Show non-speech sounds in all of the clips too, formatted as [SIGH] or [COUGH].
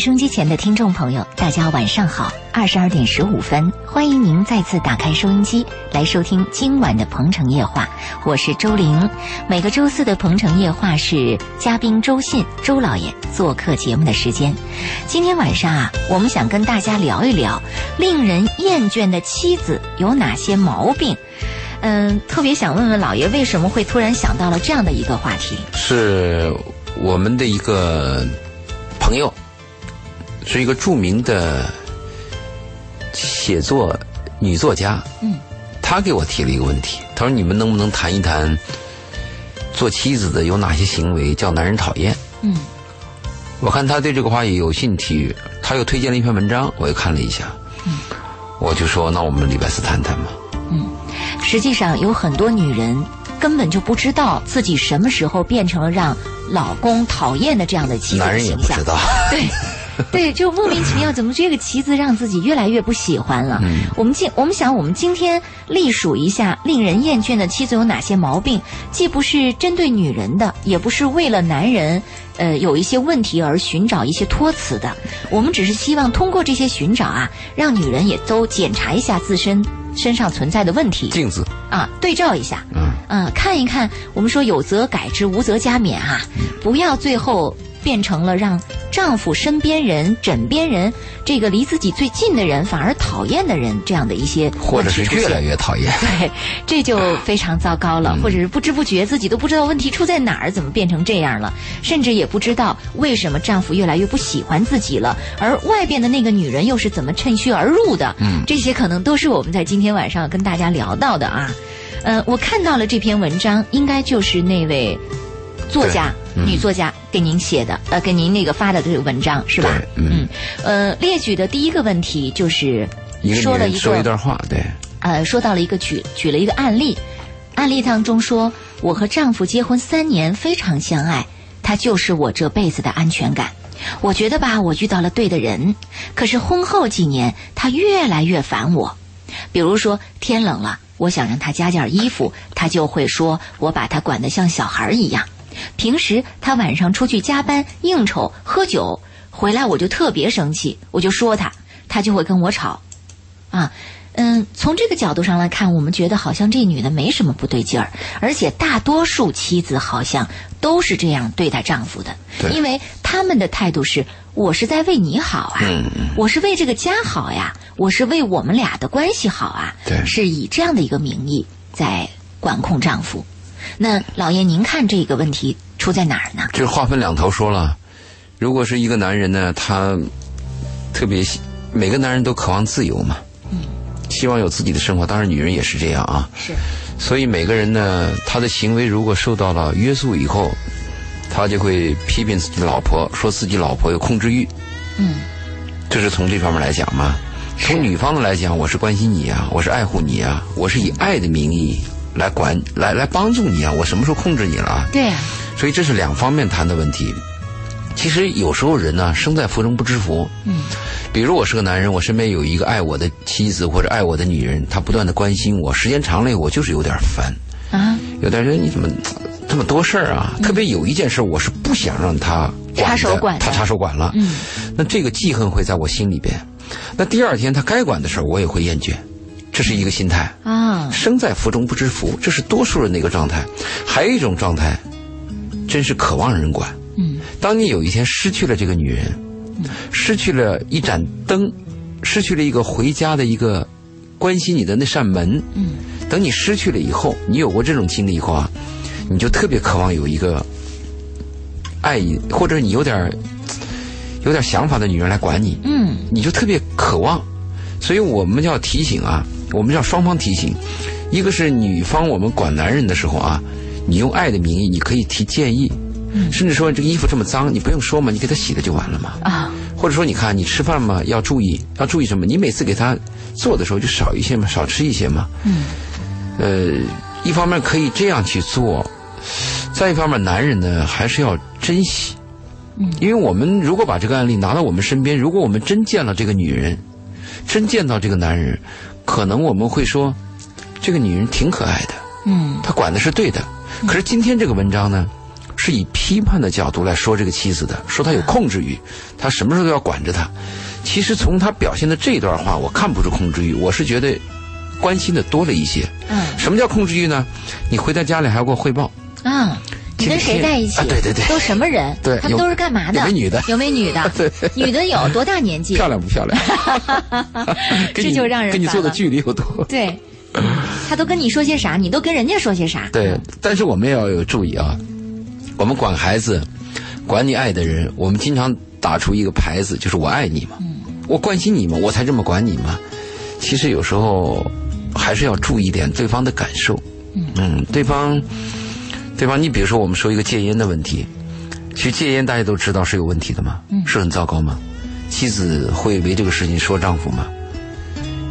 收音机前的听众朋友，大家晚上好，二十二点十五分，欢迎您再次打开收音机来收听今晚的《鹏城夜话》，我是周玲。每个周四的《鹏城夜话》是嘉宾周信周老爷做客节目的时间。今天晚上啊，我们想跟大家聊一聊令人厌倦的妻子有哪些毛病。嗯，特别想问问老爷，为什么会突然想到了这样的一个话题？是我们的一个朋友，是一个著名的写作女作家。嗯，她给我提了一个问题，她说：“你们能不能谈一谈做妻子的有哪些行为叫男人讨厌？”嗯，我看她对这个话也有兴趣，她又推荐了一篇文章，我又看了一下。嗯，我就说：“那我们礼拜四谈谈吧。”嗯。”实际上有很多女人根本就不知道自己什么时候变成了让老公讨厌的这样的妻子男人也不知。道。对，[LAUGHS] 对，就莫名其妙，怎么这个妻子让自己越来越不喜欢了？嗯。我们今我们想，我们今天历数一下令人厌倦的妻子有哪些毛病，既不是针对女人的，也不是为了男人，呃，有一些问题而寻找一些托词的。我们只是希望通过这些寻找啊，让女人也都检查一下自身身上存在的问题。镜子，啊，对照一下。嗯，啊，看一看，我们说有则改之，无则加勉啊，不要最后变成了让丈夫身边人、枕边人，这个离自己最近的人反而讨厌的人，这样的一些或者是越来越讨厌。[LAUGHS] 对，这就非常糟糕了，或者是不知不觉自己都不知道问题出在哪儿，怎么变成这样了，甚至也不知道为什么丈夫越来越不喜欢自己了，而外边的那个女人又是怎么趁虚而入的，嗯。这些可能都是我们在今天晚上跟大家聊到的啊。呃，我看到了这篇文章，应该就是那位作家，嗯。女作家给您写的，呃，给您那个发的这个文章是吧？对嗯呃，列举的第一个问题就是说了一个人说一段话，对，呃，说到了一个举举了一个案例，案例当中说，我和丈夫结婚三年，非常相爱，他就是我这辈子的安全感。我觉得吧，我遇到了对的人，可是婚后几年，他越来越烦我。比如说天冷了，我想让他加件衣服，他就会说我把他管得像小孩儿一样。平时他晚上出去加班、应酬、喝酒，回来我就特别生气，我就说他，他就会跟我吵。啊，嗯，从这个角度上来看，我们觉得好像这女的没什么不对劲儿，而且大多数妻子好像都是这样对待丈夫的，因为他们的态度是：我是在为你好啊，我是为这个家好呀，我是为我们俩的关系好啊，对是以这样的一个名义在管控丈夫。那老爷，您看这个问题出在哪儿呢？这话分两头说了。如果是一个男人呢，他特别喜每个男人都渴望自由嘛，嗯希望有自己的生活。当然，女人也是这样啊。是，所以每个人呢，他的行为如果受到了约束以后，他就会批评自己的老婆，说自己老婆有控制欲。嗯，这是从这方面来讲嘛。从女方的来讲，我是关心你啊，我是爱护你啊，我是以爱的名义来管、来来帮助你啊。我什么时候控制你了啊？对啊，所以这是两方面谈的问题。其实有时候人呢，生在福中不知福。嗯，比如我是个男人，我身边有一个爱我的妻子或者爱我的女人，她不断的关心我，时间长了我就是有点烦，啊，有点觉得你怎么这么多事儿啊？特别有一件事，我是不想让他插手管的他插手管了。嗯，那这个记恨会在我心里边。那第二天他该管的事儿，我也会厌倦，这是一个心态。啊，生在福中不知福，这是多数人的一个状态。还有一种状态，真是渴望人管。嗯，当你有一天失去了这个女人，失去了一盏灯，失去了一个回家的一个关心你的那扇门，嗯，等你失去了以后，你有过这种经历以后啊，你就特别渴望有一个爱你，或者你有点儿有点想法的女人来管你，嗯，你就特别渴望。所以我们要提醒啊，我们要双方提醒，一个是女方我们管男人的时候啊，你用爱的名义，你可以提建议，甚至说这个衣服这么脏，你不用说嘛，你给他洗了就完了嘛。啊，或者说，你看你吃饭嘛，要注意，要注意什么？你每次给他做的时候就少一些嘛，少吃一些嘛。嗯，呃，一方面可以这样去做，再一方面，男人呢还是要珍惜。嗯，因为我们如果把这个案例拿到我们身边，如果我们真见了这个女人，真见到这个男人，可能我们会说，这个女人挺可爱的，嗯她管的是对的。可是今天这个文章呢，是以批判的角度来说这个妻子的，说她有控制欲，她什么时候都要管着她。其实从她表现的这段话，我看不出控制欲，我是觉得关心的多了一些。嗯什么叫控制欲呢？你回到家里还要给我汇报，啊，你跟谁在一起？啊对对对都什么人？对他们都是干嘛的？有没女的有没女的？[LAUGHS] 对女的有多大年纪？漂亮不漂亮？[LAUGHS] [LAUGHS] 这就让人跟你坐的距离有多？对，他都跟你说些啥？你都跟人家说些啥？对，但是我们也要有注意啊，我们管孩子，管你爱的人，我们经常打出一个牌子，就是我爱你嘛，我关心你嘛，我才这么管你嘛。其实有时候还是要注意点对方的感受，嗯，对方，对方，你比如说我们说一个戒烟的问题，其实戒烟大家都知道是有问题的嘛，是很糟糕吗？妻子会为这个事情说丈夫吗？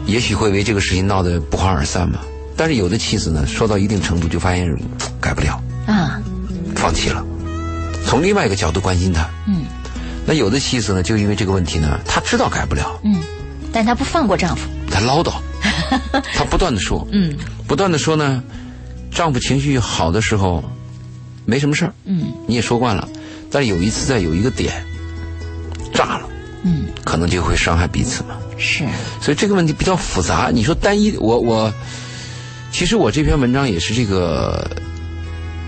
也许会为这个事情闹得不欢而散嘛。但是有的妻子呢，说到一定程度就发现改不了，啊，放弃了。从另外一个角度关心他，嗯那有的妻子呢，就因为这个问题呢，她知道改不了，嗯，但她不放过丈夫。她唠叨，[LAUGHS] 她不断的说，嗯不断的说呢，丈夫情绪好的时候没什么事儿，嗯。你也说惯了，但是有一次在有一个点炸了，嗯，可能就会伤害彼此嘛。是，所以这个问题比较复杂。你说单一，我我，其实我这篇文章也是这个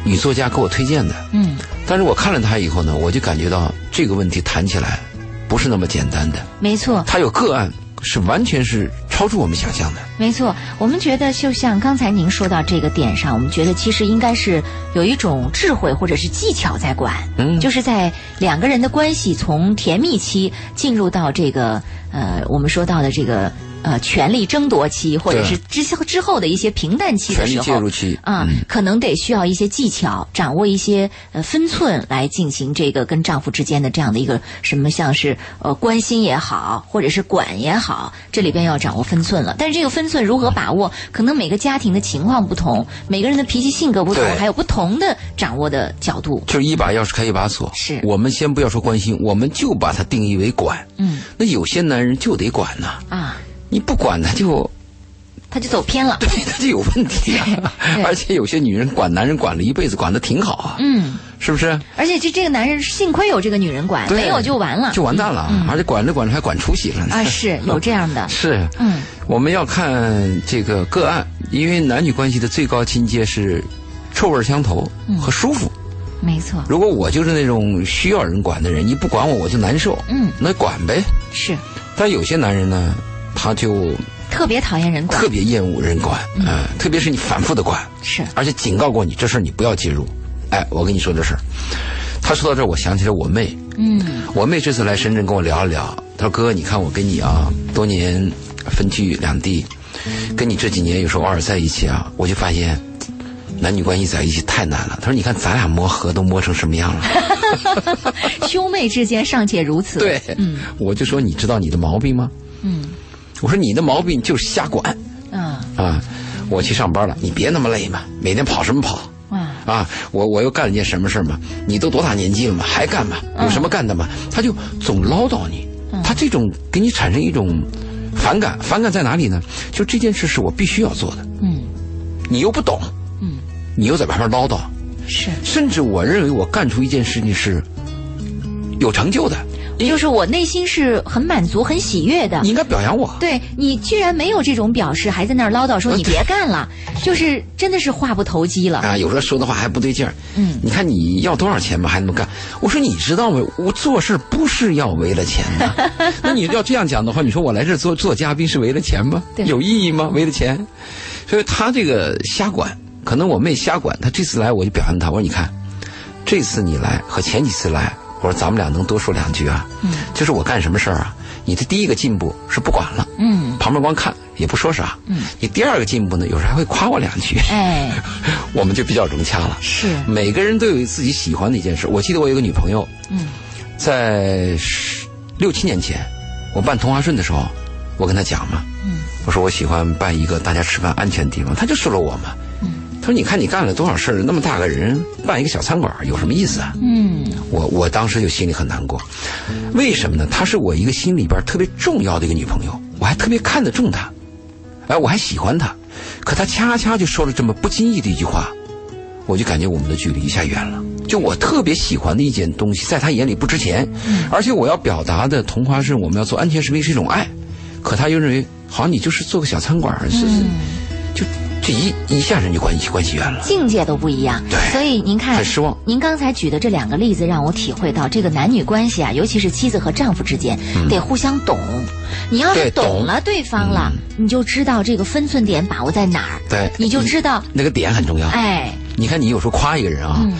女作家给我推荐的，嗯。但是我看了她以后呢，我就感觉到这个问题谈起来不是那么简单的，没错。她有个案是完全是超出我们想象的。没错，我们觉得就像刚才您说到这个点上，我们觉得其实应该是有一种智慧或者是技巧在管，嗯就是在两个人的关系从甜蜜期进入到这个呃我们说到的这个呃权力争夺期，或者是之后之后的一些平淡期的权力时候，介入期啊、嗯可能得需要一些技巧，掌握一些呃分寸来进行这个跟丈夫之间的这样的一个什么像是呃关心也好，或者是管也好，这里边要掌握分寸了。但是这个分寸如何把握，可能每个家庭的情况不同，每个人的脾气性格不同，还有不同的掌握的角度。就是一把钥匙开一把锁。是我们先不要说关心，我们就把它定义为管。嗯那有些男人就得管呐、啊，你不管他就他就走偏了。对他就有问题啊。[LAUGHS] 而且有些女人管男人管了一辈子，管的挺好啊，嗯，是不是？而且这这个男人幸亏有这个女人管，没有就完了，就完蛋了，而且管着管着还管出息了呢。啊，是有这样的。[LAUGHS] 是，嗯我们要看这个个案，因为男女关系的最高境界是臭味相投和舒服。没错，如果我就是那种需要人管的人，你不管我我就难受，嗯，那管呗。是但有些男人呢，他就特别讨厌人管特，别厌恶人管，嗯、特别是你反复的管，是而且警告过你这事儿你不要介入。哎，我跟你说这事儿。他说到这儿，我想起了我妹。嗯我妹这次来深圳跟我聊了聊，她说：“哥，你看我跟你啊，多年分居两地，跟你这几年有时候偶尔在一起啊，我就发现男女关系在一起太难了。”他说：“你看咱俩磨合都磨成什么样了。[LAUGHS] 兄妹之间尚且如”此。对，嗯我就说你知道你的毛病吗？嗯我说你的毛病就是瞎管啊啊！我去上班了，你别那么累嘛，每天跑什么跑？啊啊，我我又干了件什么事儿嘛？你都多大年纪了嘛，还干嘛？有什么干的嘛？他就总唠叨你，他这种给你产生一种反感，反感在哪里呢？就这件事是我必须要做的，嗯你又不懂，嗯，你又在旁边唠叨，是，甚至我认为我干出一件事情是有成就的，就是我内心是很满足、很喜悦的你。应该表扬我。对你居然没有这种表示，还在那儿唠叨说你别干了，[LAUGHS] 就是真的是话不投机了。啊，有时候说的话还不对劲儿。嗯你看你要多少钱吧，还那么干？我说你知道吗？我做事不是要为了钱的。[LAUGHS] 那你要这样讲的话，你说我来这儿做做嘉宾是为了钱吗？对有意义吗？为了钱？所以他这个瞎管，可能我妹瞎管，他这次来我就表扬他，我说你看，这次你来和前几次来，我说咱们俩能多说两句啊。嗯，就是我干什么事儿啊，你的第一个进步是不管了，嗯，旁边光看也不说啥。嗯，你第二个进步呢，有时候还会夸我两句。哎，[LAUGHS] 我们就比较融洽了。是，每个人都有自己喜欢的一件事。我记得我有个女朋友，嗯在十六七年前，我办同花顺的时候，我跟她讲嘛，嗯我说我喜欢办一个大家吃饭安全的地方，她就说了我嘛。嗯她说：“你看你干了多少事儿，那么大个人办一个小餐馆有什么意思啊？”嗯我我当时就心里很难过，为什么呢？她是我一个心里边特别重要的一个女朋友，我还特别看得重她，哎，我还喜欢她，可她恰恰就说了这么不经意的一句话，我就感觉我们的距离一下远了。就我特别喜欢的一件东西，在他眼里不值钱，嗯而且我要表达的同花顺，我们要做安全食品是一种爱，可他又认为好像你就是做个小餐馆是，就这一一下人就关系关系远了。境界都不一样。对所以您看，很失望您刚才举的这两个例子，让我体会到这个男女关系啊，尤其是妻子和丈夫之间，得互相懂。你要是懂了对方了，你就知道这个分寸点把握在哪儿，对，你就知道，那个点很重要。哎，你看，你有时候夸一个人啊，嗯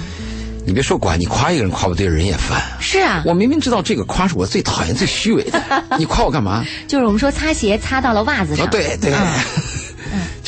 你别说管，你夸一个人夸不对，人也烦。是啊，我明明知道这个夸是我最讨厌、最虚伪的，[LAUGHS] 你夸我干嘛？就是我们说擦鞋擦到了袜子上，哦，对对。嗯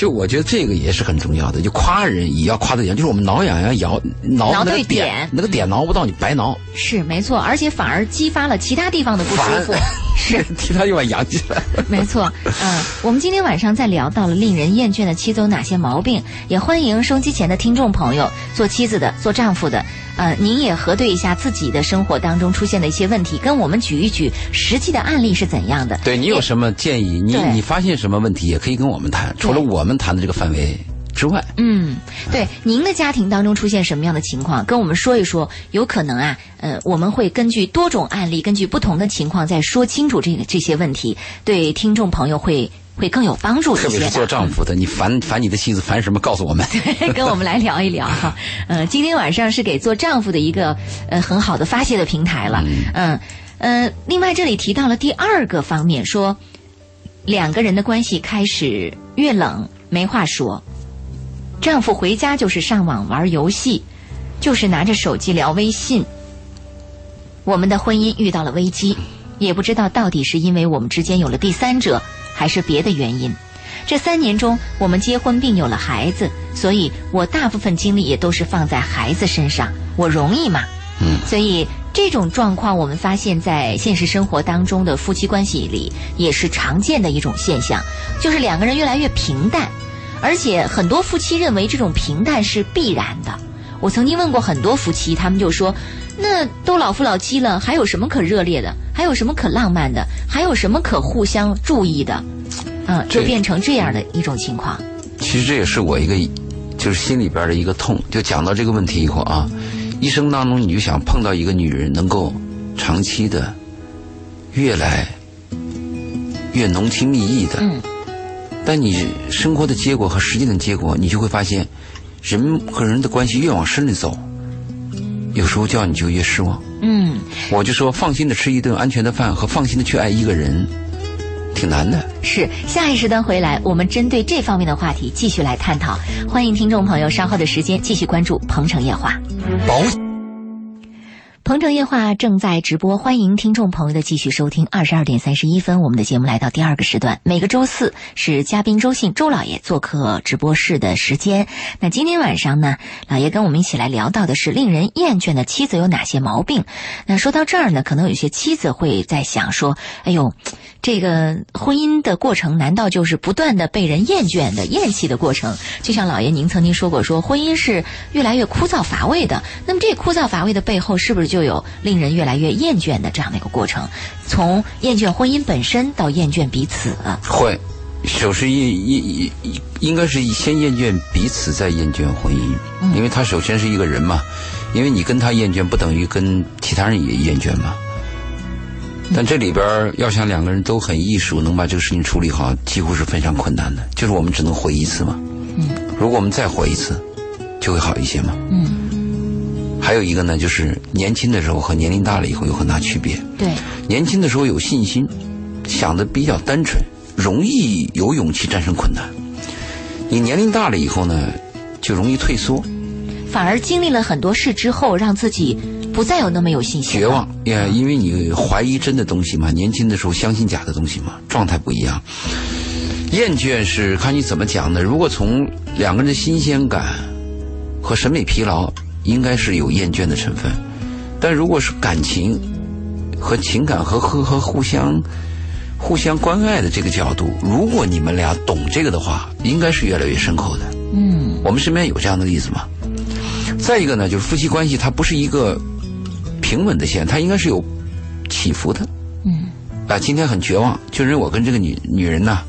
就我觉得这个也是很重要的，就夸人也要夸对点，就是我们挠痒痒挠挠挠那个对点那个点挠不到你白挠，是没错，而且反而激发了其他地方的不舒服。[LAUGHS] 是，[LAUGHS] 其他地方痒起来。没错，嗯，我们今天晚上在聊到了令人厌倦的妻子有哪些毛病，也欢迎收机前的听众朋友，做妻子的、做丈夫的，呃，您也核对一下自己的生活当中出现的一些问题，跟我们举一举实际的案例是怎样的。对你有什么建议？你你发现什么问题，也可以跟我们谈，除了我们谈的这个范围之外。嗯，对，您的家庭当中出现什么样的情况，跟我们说一说。有可能啊，呃，我们会根据多种案例，根据不同的情况，再说清楚这个这些问题，对听众朋友会会更有帮助一些的。特别是做丈夫的，你烦烦你的妻子烦什么？告诉我们。[LAUGHS] 跟我们来聊一聊哈。[LAUGHS] 呃，今天晚上是给做丈夫的一个呃很好的发泄的平台了。嗯呃，另外这里提到了第二个方面，说两个人的关系开始越冷，没话说。丈夫回家就是上网玩游戏，就是拿着手机聊微信。我们的婚姻遇到了危机，也不知道到底是因为我们之间有了第三者，还是别的原因。这三年中，我们结婚并有了孩子，所以我大部分精力也都是放在孩子身上。我容易吗？嗯，所以这种状况，我们发现在现实生活当中的夫妻关系里也是常见的一种现象，就是两个人越来越平淡，而且很多夫妻认为这种平淡是必然的。我曾经问过很多夫妻，他们就说：“那都老夫老妻了，还有什么可热烈的？还有什么可浪漫的？还有什么可互相注意的？”嗯，就变成这样的一种情况。其实这也是我一个，就是心里边的一个痛。就讲到这个问题以后啊，一生当中你就想碰到一个女人能够长期的、越来越浓情蜜意的，嗯，但你生活的结果和实际的结果，你就会发现，人和人的关系越往深里走，有时候叫你就越失望。嗯，我就说，放心的吃一顿安全的饭和放心的去爱一个人，挺难的。是。下一时段回来，我们针对这方面的话题继续来探讨。欢迎听众朋友稍后的时间继续关注《鹏城夜话》。保鹏城夜话正在直播，欢迎听众朋友的继续收听。二十二点三十一分，我们的节目来到第二个时段。每个周四是嘉宾周信周老爷做客直播室的时间。那今天晚上呢，老爷跟我们一起来聊到的是令人厌倦的妻子有哪些毛病。那说到这儿呢，可能有些妻子会在想说：“哎呦，这个婚姻的过程难道就是不断的被人厌倦的、厌弃的过程？就像老爷您曾经说过说，婚姻是越来越枯燥乏味的。那么这枯燥乏味的背后，是不是就有令人越来越厌倦的这样的一个过程？从厌倦婚姻本身到厌倦彼此，会，首先厌厌应应该是先厌倦彼此，再厌倦婚姻，因为他首先是一个人嘛，因为你跟他厌倦，不等于跟其他人也厌倦嘛。但这里边要想两个人都很艺术，能把这个事情处理好，几乎是非常困难的。就是我们只能活一次嘛。嗯。如果我们再活一次，就会好一些嘛。嗯。还有一个呢，就是年轻的时候和年龄大了以后有很大区别。对，年轻的时候有信心，想的比较单纯，容易有勇气战胜困难。你年龄大了以后呢，就容易退缩、反而经历了很多事之后，让自己不再有那么有信心，绝望。呀，因为你怀疑真的东西嘛，年轻的时候相信假的东西嘛，状态不一样。厌倦是看你怎么讲的。如果从两个人的新鲜感和审美疲劳，应该是有厌倦的成分。但如果是感情和情感和和和互相互相关爱的这个角度，如果你们俩懂这个的话，应该是越来越深厚的。嗯，我们身边有这样的例子吗？再一个呢，就是夫妻关系它不是一个平稳的线，它应该是有起伏的。嗯，啊，今天很绝望，就认为我跟这个女女人呢，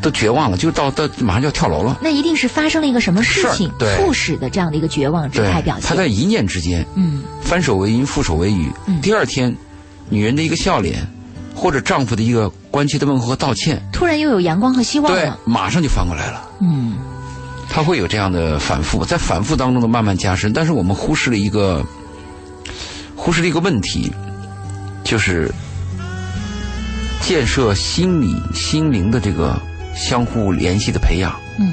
都绝望了，就到到马上就要跳楼了。那一定是发生了一个什么事情事促使的这样的一个绝望之态表，现。他在一念之间，嗯翻手为云，覆手为雨。嗯第二天，女人的一个笑脸，或者丈夫的一个关切的问候和道歉，突然又有阳光和希望对了。，马上就翻过来了。嗯他会有这样的反复，在反复当中的慢慢加深。但是我们忽视了一个，忽视了一个问题，就是建设心理心灵的这个相互联系的培养。嗯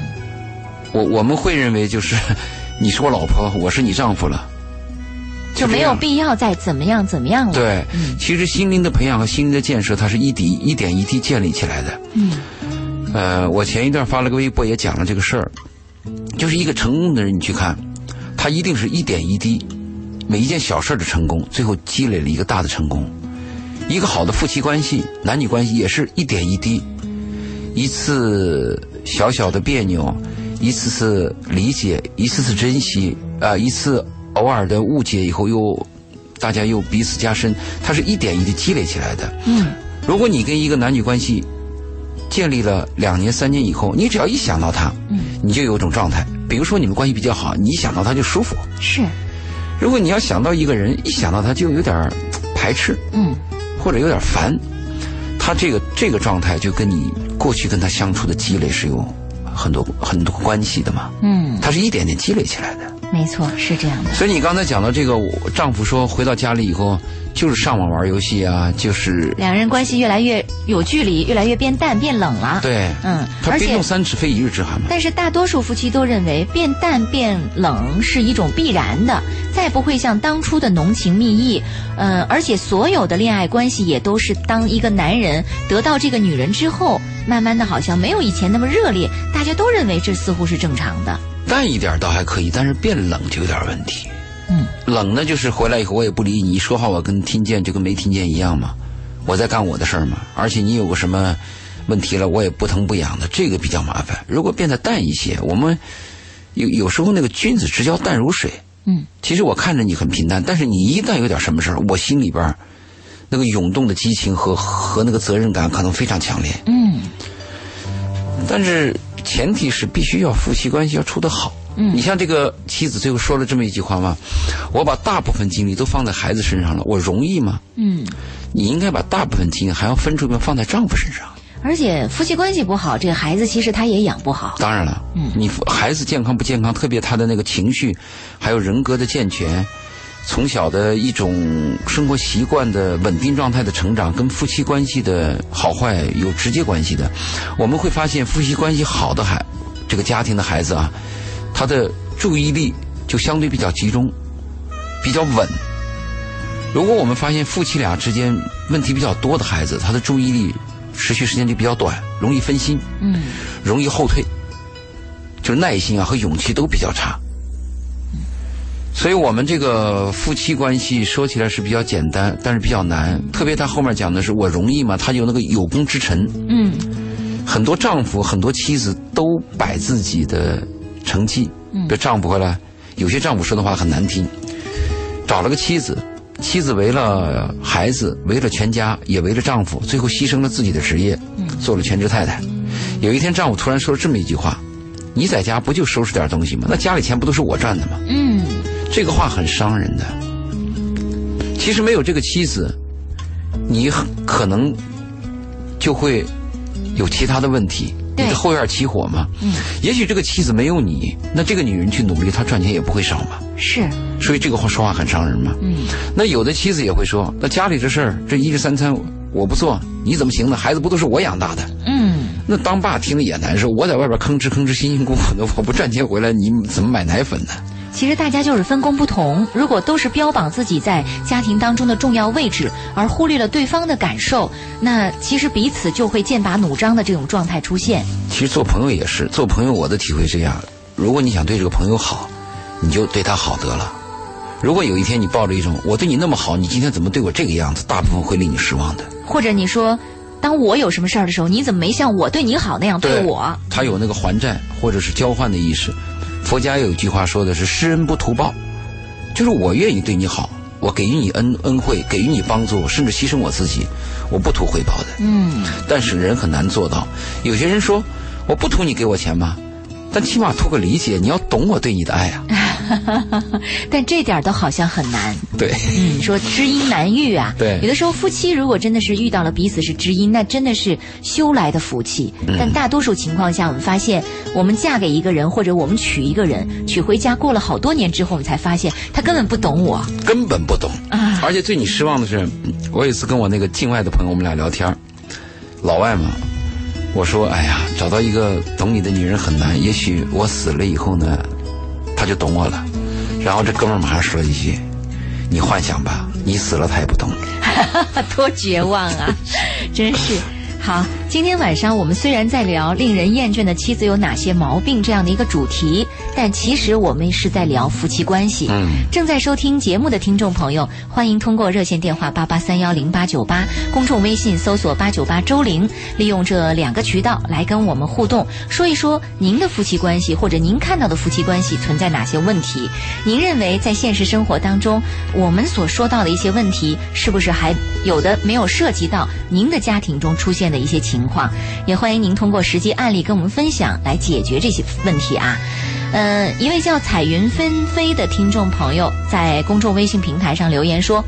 我我们会认为就是 [LAUGHS] 你是我老婆，我是你丈夫了，就没有必要再怎么样怎么样了。对，嗯其实心灵的培养和心灵的建设，它是一滴一点一滴建立起来的。嗯呃，我前一段发了个微博，也讲了这个事儿，就是一个成功的人，你去看，他一定是一点一滴，每一件小事儿的成功，最后积累了一个大的成功。一个好的夫妻关系、男女关系也是一点一滴，一次小小的别扭，一次次理解，一次次珍惜，啊、一次偶尔的误解以后又大家又彼此加深，它是一点一滴积累起来的。嗯如果你跟一个男女关系建立了两年、三年以后，你只要一想到他，嗯，你就有一种状态。比如说你们关系比较好，你一想到他就舒服；是如果你要想到一个人，一想到他就有点排斥嗯或者有点烦，他这个这个状态就跟你过去跟他相处的积累是有很多很多关系的嘛。嗯，他是一点点积累起来的。没错，是这样的。所以你刚才讲到这个，我丈夫说回到家里以后就是上网玩游戏啊，就是两人关系越来越有距离，越来越变淡、变冷了。，对，嗯，而且他冰冻三尺非一日之寒嘛。但是大多数夫妻都认为变淡变冷是一种必然的，再不会像当初的浓情蜜意。呃，而且所有的恋爱关系也都是当一个男人得到这个女人之后，慢慢的好像没有以前那么热烈，大家都认为这似乎是正常的。淡一点倒还可以，但是变冷就有点问题。嗯，冷呢，就是回来以后我也不理你，一说话我跟听见就跟没听见一样嘛，我在干我的事儿嘛。而且你有个什么问题了，我也不疼不痒的，这个比较麻烦。如果变得淡一些，我们有有时候那个君子之交淡如水。嗯，其实我看着你很平淡，但是你一旦有点什么事儿，我心里边儿那个涌动的激情和和那个责任感可能非常强烈。嗯但是前提是必须要夫妻关系要处得好。嗯你像这个妻子最后说了这么一句话嘛？我把大部分精力都放在孩子身上了，我容易吗？嗯，你应该把大部分精力还要分出一部分放在丈夫身上。而且夫妻关系不好，这个孩子其实他也养不好。当然了，嗯你孩子健康不健康，特别他的那个情绪，还有人格的健全，从小的一种生活习惯的稳定状态的成长，跟夫妻关系的好坏有直接关系的。我们会发现，夫妻关系好的孩，这个家庭的孩子啊，他的注意力就相对比较集中，比较稳。如果我们发现夫妻俩之间问题比较多的孩子，他的注意力持续时间就比较短，容易分心。嗯容易后退，就是耐心啊和勇气都比较差。所以我们这个夫妻关系说起来是比较简单，但是比较难。特别他后面讲的是我容易吗？他有那个有功之臣，嗯很多丈夫、很多妻子都摆自己的成绩。嗯，这丈夫回来，有些丈夫说的话很难听，找了个妻子，妻子为了孩子，为了全家，也为了丈夫，最后牺牲了自己的职业，做了全职太太。有一天，丈夫突然说了这么一句话：“你在家不就收拾点东西吗？那家里钱不都是我赚的吗嗯，？”这个话很伤人的。其实没有这个妻子，你很可能就会有其他的问题。你的后院起火嘛？嗯，也许这个妻子没有你，那这个女人去努力，她赚钱也不会少嘛。是，所以这个话说话很伤人嘛。嗯那有的妻子也会说，那家里这事儿，这一日三餐我不做，你怎么行呢？孩子不都是我养大的？嗯那当爸听了也难受，我在外边吭哧吭哧辛辛苦苦的，我不赚钱回来，你怎么买奶粉呢？其实大家就是分工不同，如果都是标榜自己在家庭当中的重要位置，而忽略了对方的感受，那其实彼此就会剑拔弩张的这种状态出现。其实做朋友也是，做朋友我的体会这样：如果你想对这个朋友好，你就对他好得了。如果有一天你抱着一种我对你那么好，你今天怎么对我这个样子，大部分会令你失望的。或者你说，当我有什么事儿的时候，你怎么没像我对你好那样对我？他有那个还债或者是交换的意识。佛家有一句话说的是“施恩不图报”，就是我愿意对你好，我给予你恩恩惠，给予你帮助，甚至牺牲我自己，我不图回报的。嗯但是人很难做到。有些人说，我不图你给我钱吧？但起码图个理解，你要懂我对你的爱啊。[LAUGHS] 但这点儿都好像很难。对，嗯，说知音难遇啊。对有的时候夫妻如果真的是遇到了彼此是知音，那真的是修来的福气。嗯但大多数情况下，我们发现，我们嫁给一个人或者我们娶一个人，娶回家过了好多年之后，我们才发现他根本不懂我。根本不懂。啊而且最你失望的是，我有一次跟我那个境外的朋友，我们俩聊天儿老外嘛，我说：“哎呀，找到一个懂你的女人很难，也许我死了以后呢，他就懂我了。”然后这哥们儿马上说了一句：“你幻想吧，你死了他也不懂。[LAUGHS] 多绝望啊！真是。好，今天晚上我们虽然在聊令人厌倦的妻子有哪些毛病这样的一个主题，但其实我们是在聊夫妻关系。嗯，正在收听节目的听众朋友，欢迎通过热线电话八八三幺零八九八，公众微信搜索八九八周玲，利用这两个渠道来跟我们互动，说一说您的夫妻关系或者您看到的夫妻关系存在哪些问题？您认为在现实生活当中，我们所说到的一些问题，是不是还有的没有涉及到您的家庭中出现的一些情情况？也欢迎您通过实际案例跟我们分享，来解决这些问题啊。呃，一位叫彩云纷飞的听众朋友在公众微信平台上留言说：“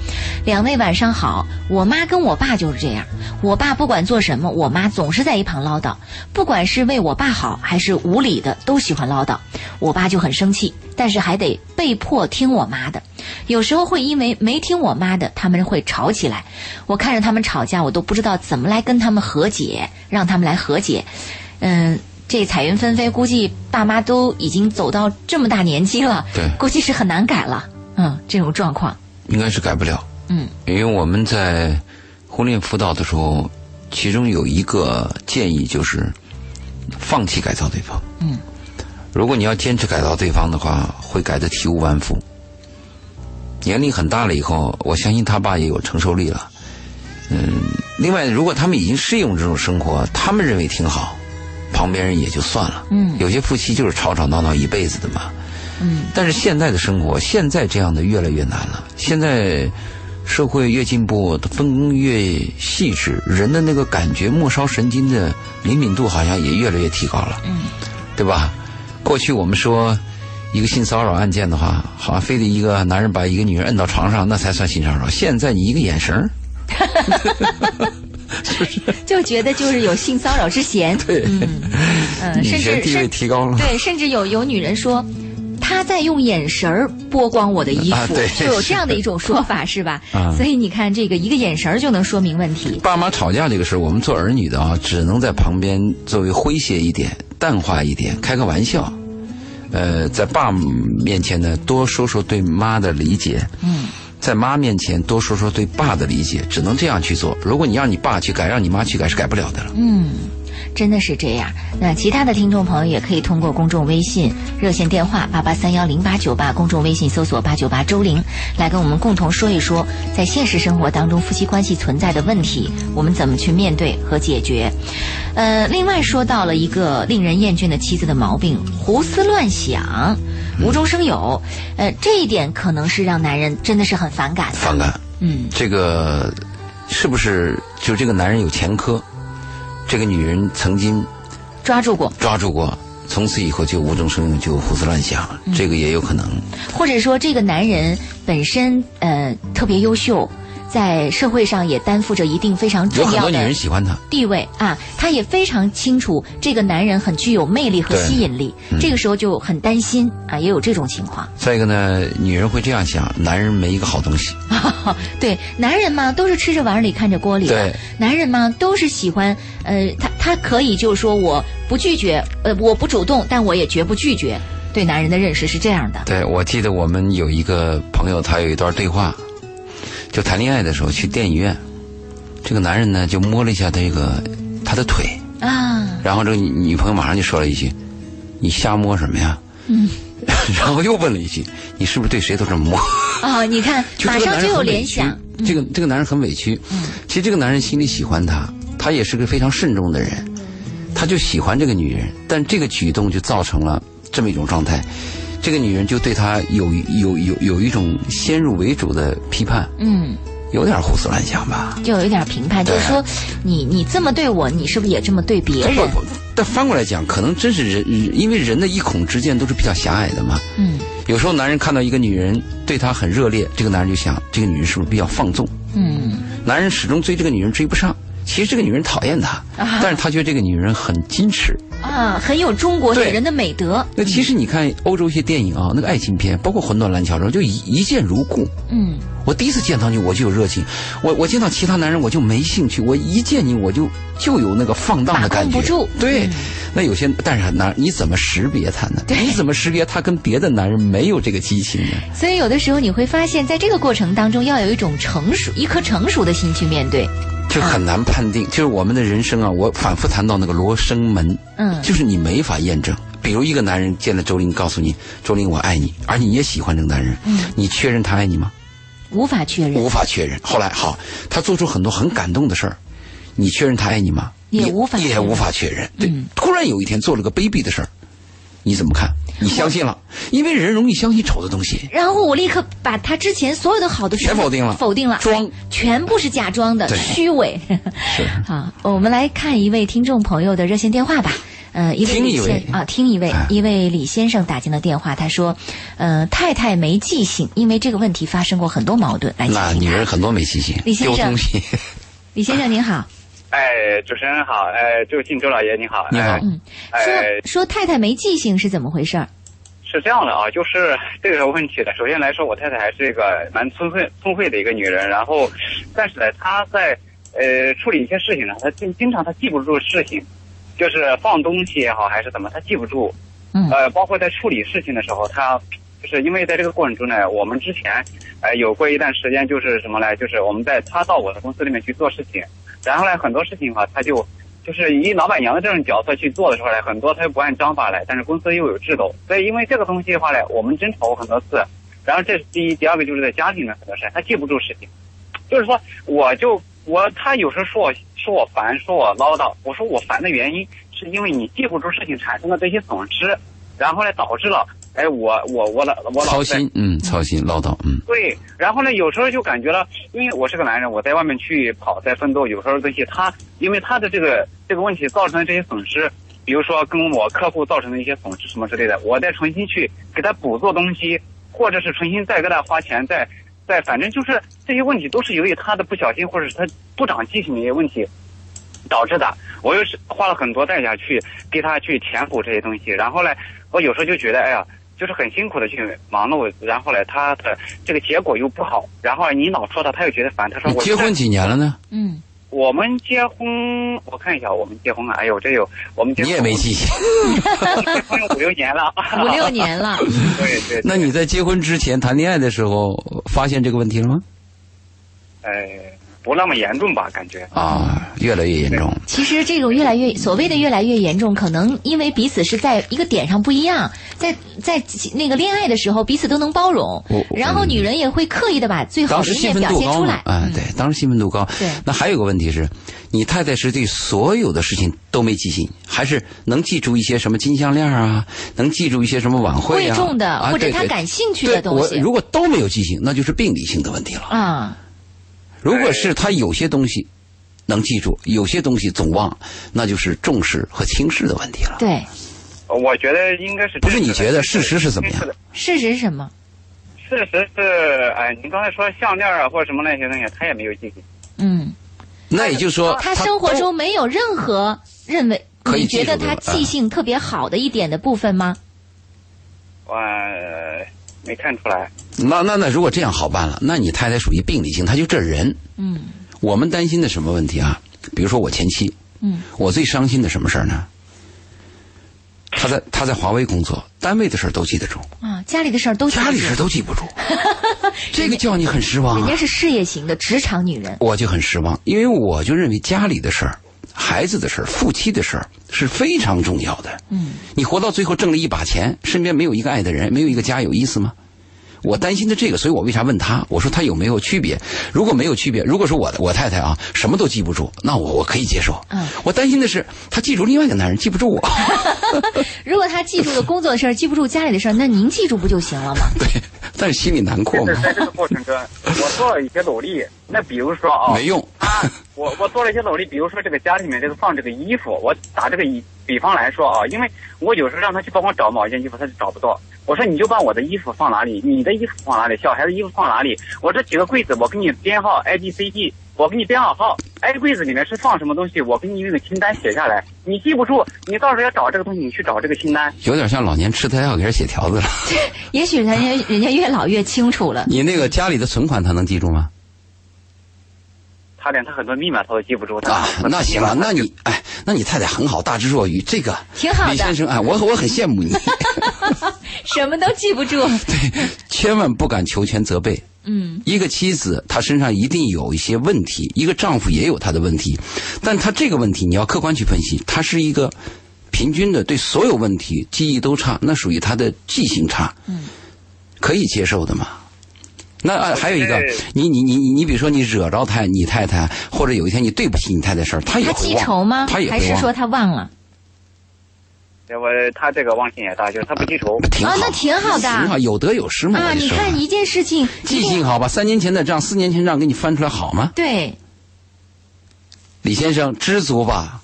两位晚上好，我妈跟我爸就是这样，我爸不管做什么，我妈总是在一旁唠叨，不管是为我爸好还是无理的，都喜欢唠叨，我爸就很生气，但是还得被迫听我妈的。有时候会因为没听我妈的，他们会吵起来。我看着他们吵架，我都不知道怎么来跟他们和解，让他们来和解。嗯，这彩云纷飞，估计爸妈都已经走到这么大年纪了，对估计是很难改了。嗯，这种状况，应该是改不了。嗯因为我们在婚恋辅导的时候，其中有一个建议就是放弃改造对方。嗯，如果你要坚持改造对方的话，会改得体无完肤。年龄很大了以后，我相信他爸也有承受力了。嗯，另外，如果他们已经适应这种生活，他们认为挺好，旁边人也就算了。嗯有些夫妻就是吵吵闹闹一辈子的嘛。嗯但是现在的生活，现在这样的越来越难了。现在社会越进步，分工越细致，人的那个感觉末梢神经的灵敏度好像也越来越提高了，嗯对吧？过去我们说一个性骚扰案件的话，好像非得一个男人把一个女人摁到床上，那才算性骚扰。现在你一个眼神儿，[LAUGHS] 就觉得就是有性骚扰之嫌。[LAUGHS] 对嗯 [LAUGHS] 甚至地位提高了。对，甚至有有女人说。他在用眼神儿剥光我的衣服，啊对就有这样的一种说法，是吧？啊所以你看，这个一个眼神儿就能说明问题。爸妈吵架这个事儿，我们做儿女的啊，只能在旁边作为诙谐一点、淡化一点、开个玩笑。呃，在爸面前呢，多说说对妈的理解；嗯，在妈面前多说说对爸的理解，只能这样去做。如果你让你爸去改，让你妈去改，是改不了的了。嗯，真的是这样。那其他的听众朋友也可以通过公众微信热线电话八八三幺零八九八，公众微信搜索八九八周玲，来跟我们共同说一说，在现实生活当中夫妻关系存在的问题，我们怎么去面对和解决。呃，另外说到了一个令人厌倦的妻子的毛病，胡思乱想，无中生有。呃，这一点可能是让男人真的是很反感的。反感，嗯这个是不是就这个男人有前科？这个女人曾经抓住过，抓住过，从此以后就无中生有，就胡思乱想，这个也有可能。或者说这个男人本身呃特别优秀，在社会上也担负着一定非常有很多女重要的人喜欢他。地位啊，他也非常清楚这个男人很具有魅力和吸引力，这个时候就很担心啊，也有这种情况。再一个呢，女人会这样想：男人没一个好东西。[LAUGHS] 对，男人嘛都是吃着碗里看着锅里的对，男人嘛都是喜欢呃，他他可以就是说我不拒绝，呃，我不主动，但我也绝不拒绝。对男人的认识是这样的，对，我记得我们有一个朋友，他有一段对话，就谈恋爱的时候去电影院，这个男人呢就摸了一下这个他的腿，啊，然后这个女女朋友马上就说了一句：“你瞎摸什么呀？”嗯，[LAUGHS] 然后又问了一句：“你是不是对谁都这么摸？”哦，你看，[LAUGHS] 马上就有联想，这个这个男人很委屈。其实这个男人心里喜欢她，他也是个非常慎重的人，他就喜欢这个女人，但这个举动就造成了这么一种状态，这个女人就对他有有有有一种先入为主的批判，嗯。有点胡思乱想吧。就有一点评判，就是说，你你这么对我，你是不是也这么对别人？但翻过来讲，可能真是人，因为人的一孔之见都是比较狭隘的嘛。嗯有时候男人看到一个女人对他很热烈，这个男人就想，这个女人是不是比较放纵？嗯男人始终追这个女人追不上，其实这个女人讨厌他，啊但是他觉得这个女人很矜持。啊，很有中国女人的美德。那其实你看欧洲一些电影啊，那个爱情片，包括《魂断蓝桥》中，就一一见如故。嗯我第一次见到你，我就有热情；我我见到其他男人，我就没兴趣。我一见你，我就就有那个放荡的感觉。对，嗯那有些，但是男，你怎么识别他呢？你怎么识别他跟别的男人没有这个激情呢？所以有的时候你会发现，在这个过程当中，要有一种成熟、一颗成熟的心去面对。就很难判定。就是我们的人生啊，我反复谈到那个罗生门，嗯就是你没法验证。比如一个男人见了周玲，告诉你周玲我爱你，而你也喜欢这个男人，嗯你确认他爱你吗？无法确认，无法确认。后来好，他做出很多很感动的事儿，你确认他爱你吗？也无法也无法确认。对，嗯突然有一天做了个卑鄙的事儿，你怎么看？你相信了，因为人容易相信丑的东西。然后我立刻把他之前所有的好的全否定了否定了，装全部是假装的、对虚伪。是 [LAUGHS] 好，我们来看一位听众朋友的热线电话吧。呃，一位李听一位先啊，听一位哎，一位李先生打进了电话，他说，呃，太太没记性，因为这个问题发生过很多矛盾。来，请那女人很多没记性李，先生丢东西。[LAUGHS] 李先生您好，哎，主持人好，哎，这位姓周老爷您好，你好说说太太没记性是怎么回事儿？是这样的啊，就是这个问题的。首先来说，我太太还是一个蛮聪慧聪慧的一个女人，然后，但是呢，她在呃处理一些事情呢，她经经常她记不住事情，就是放东西也好还是怎么，他记不住。嗯呃，包括在处理事情的时候，他就是因为在这个过程中呢，我们之前呃有过一段时间就是什么呢？就是我们在他到我的公司里面去做事情，然后呢很多事情哈，他就。就是以老板娘的这种角色去做的时候呢，很多他又不按章法来，但是公司又有制度，所以因为这个东西的话呢，我们争吵过很多次。然后这是第一，第二个就是在家庭的很多事，他记不住事情，就是说我就我他有时候说我说我烦，说我唠叨，我说我烦的原因是因为你记不住事情产生的这些损失，然后呢导致了哎我我我老我老在操心，嗯，操心唠叨，嗯，对，然后呢，有时候就感觉了，因为我是个男人，我在外面去跑，在奋斗，有时候这些他，因为他的这个这个问题造成的这些损失，比如说跟我客户造成的一些损失什么之类的，我再重新去给他补做东西，或者是重新再给他花钱，再再反正就是这些问题都是由于他的不小心，或者是他不长记性的一些问题导致的。我又是花了很多代价去给他去填补这些东西，然后呢，我有时候就觉得，哎呀。就是很辛苦的去忙碌，然后呢，他的这个结果又不好，然后你老说他，他又觉得烦。他说我结婚几年了呢？嗯，我们结婚，我看一下，我们结婚了，哎呦，这有我们结婚你也没记 [LAUGHS] 性。结婚有五六年了，五六年了，对 [LAUGHS] 对，对那你在结婚之前谈恋爱的时候发现这个问题了吗？呃不那么严重吧，感觉啊，越来越严重。其实这种越来越所谓的越来越严重，可能因为彼此是在一个点上不一样，在在那个恋爱的时候彼此都能包容我，然后女人也会刻意的把最好的一面表现出来，。啊，对，当时兴奋度高。对那还有个问题是，你太太是对所有的事情都没记性，还是能记住一些什么金项链啊，能记住一些什么晚会啊，贵重的或者她感兴趣的东西我如果都没有记性，那就是病理性的问题了。啊，如果是他有些东西能记住，有些东西总忘，那就是重视和轻视的问题了。对，我觉得应该是不是你觉得事实是怎么样？事实是什么？事实是，哎，您刚才说项链啊或者什么那些东西，他也没有记性。嗯，那也就是说，他生活中没有任何认为可以你觉得他记性特别好的一点的部分吗？我没看出来。那那那如果这样好办了，那你太太属于病理性，她就这人。嗯我们担心的什么问题啊？比如说我前妻，嗯，我最伤心的什么事儿呢？她在她在华为工作，单位的事儿都记得住，啊，家里的事儿都记家里事儿都记不住，[LAUGHS] 这个叫你很失望啊！人家是事业型的职场女人，我就很失望，因为我就认为家里的事儿、孩子的事儿、夫妻的事儿是非常重要的。嗯，你活到最后挣了一把钱，身边没有一个爱的人，没有一个家，有意思吗？我担心的这个，所以我为啥问他？我说他有没有区别？如果没有区别，如果说我我太太啊什么都记不住，那我我可以接受。嗯，我担心的是他记住另外一个男人，记不住我。[LAUGHS] 如果他记住了工作的事儿，记不住家里的事儿，那您记住不就行了吗？[LAUGHS] 对，但是心里难过嘛。在这个过程中，[LAUGHS] 我做了一些努力。那比如说啊，没用。啊，我我做了一些努力，比如说这个家里面这个放这个衣服，我打这个比比方来说啊，因为我有时候让他去帮我找某一件衣服，他就找不到。我说你就把我的衣服放哪里，你的衣服放哪里，小孩的衣服放哪里？我这几个柜子，我给你编号 A B C D。我给你编好号，A，柜子里面是放什么东西？我给你那个清单写下来。你记不住，你到时候要找这个东西，你去找这个清单。有点像老年痴呆，要给人写条子了。[LAUGHS] 也许人家人家越老越清楚了。你那个家里的存款他能记住吗？他连他很多密码他都记不住。啊，那行了，那你哎，那你太太很好，大智若愚，这个挺好的。李先生啊，我我很羡慕你。[LAUGHS] 什么都记不住。[LAUGHS] 对，千万不敢求全责备。嗯，一个妻子她身上一定有一些问题，一个丈夫也有他的问题，但他这个问题你要客观去分析，他是一个平均的，对所有问题记忆都差，那属于他的记性差，嗯，可以接受的嘛。那还有一个，你你你你你，比如说你惹着他你太太，或者有一天你对不起你太太事儿，他也会忘。他记仇吗？他也还是说他忘了？我他这个忘性也大，就是他不记仇。啊，那挺好的，挺好，有得有失嘛。啊，你看一件事情，记性好吧？三年前的账，四年前账给你翻出来好吗？对。李先生，知足吧。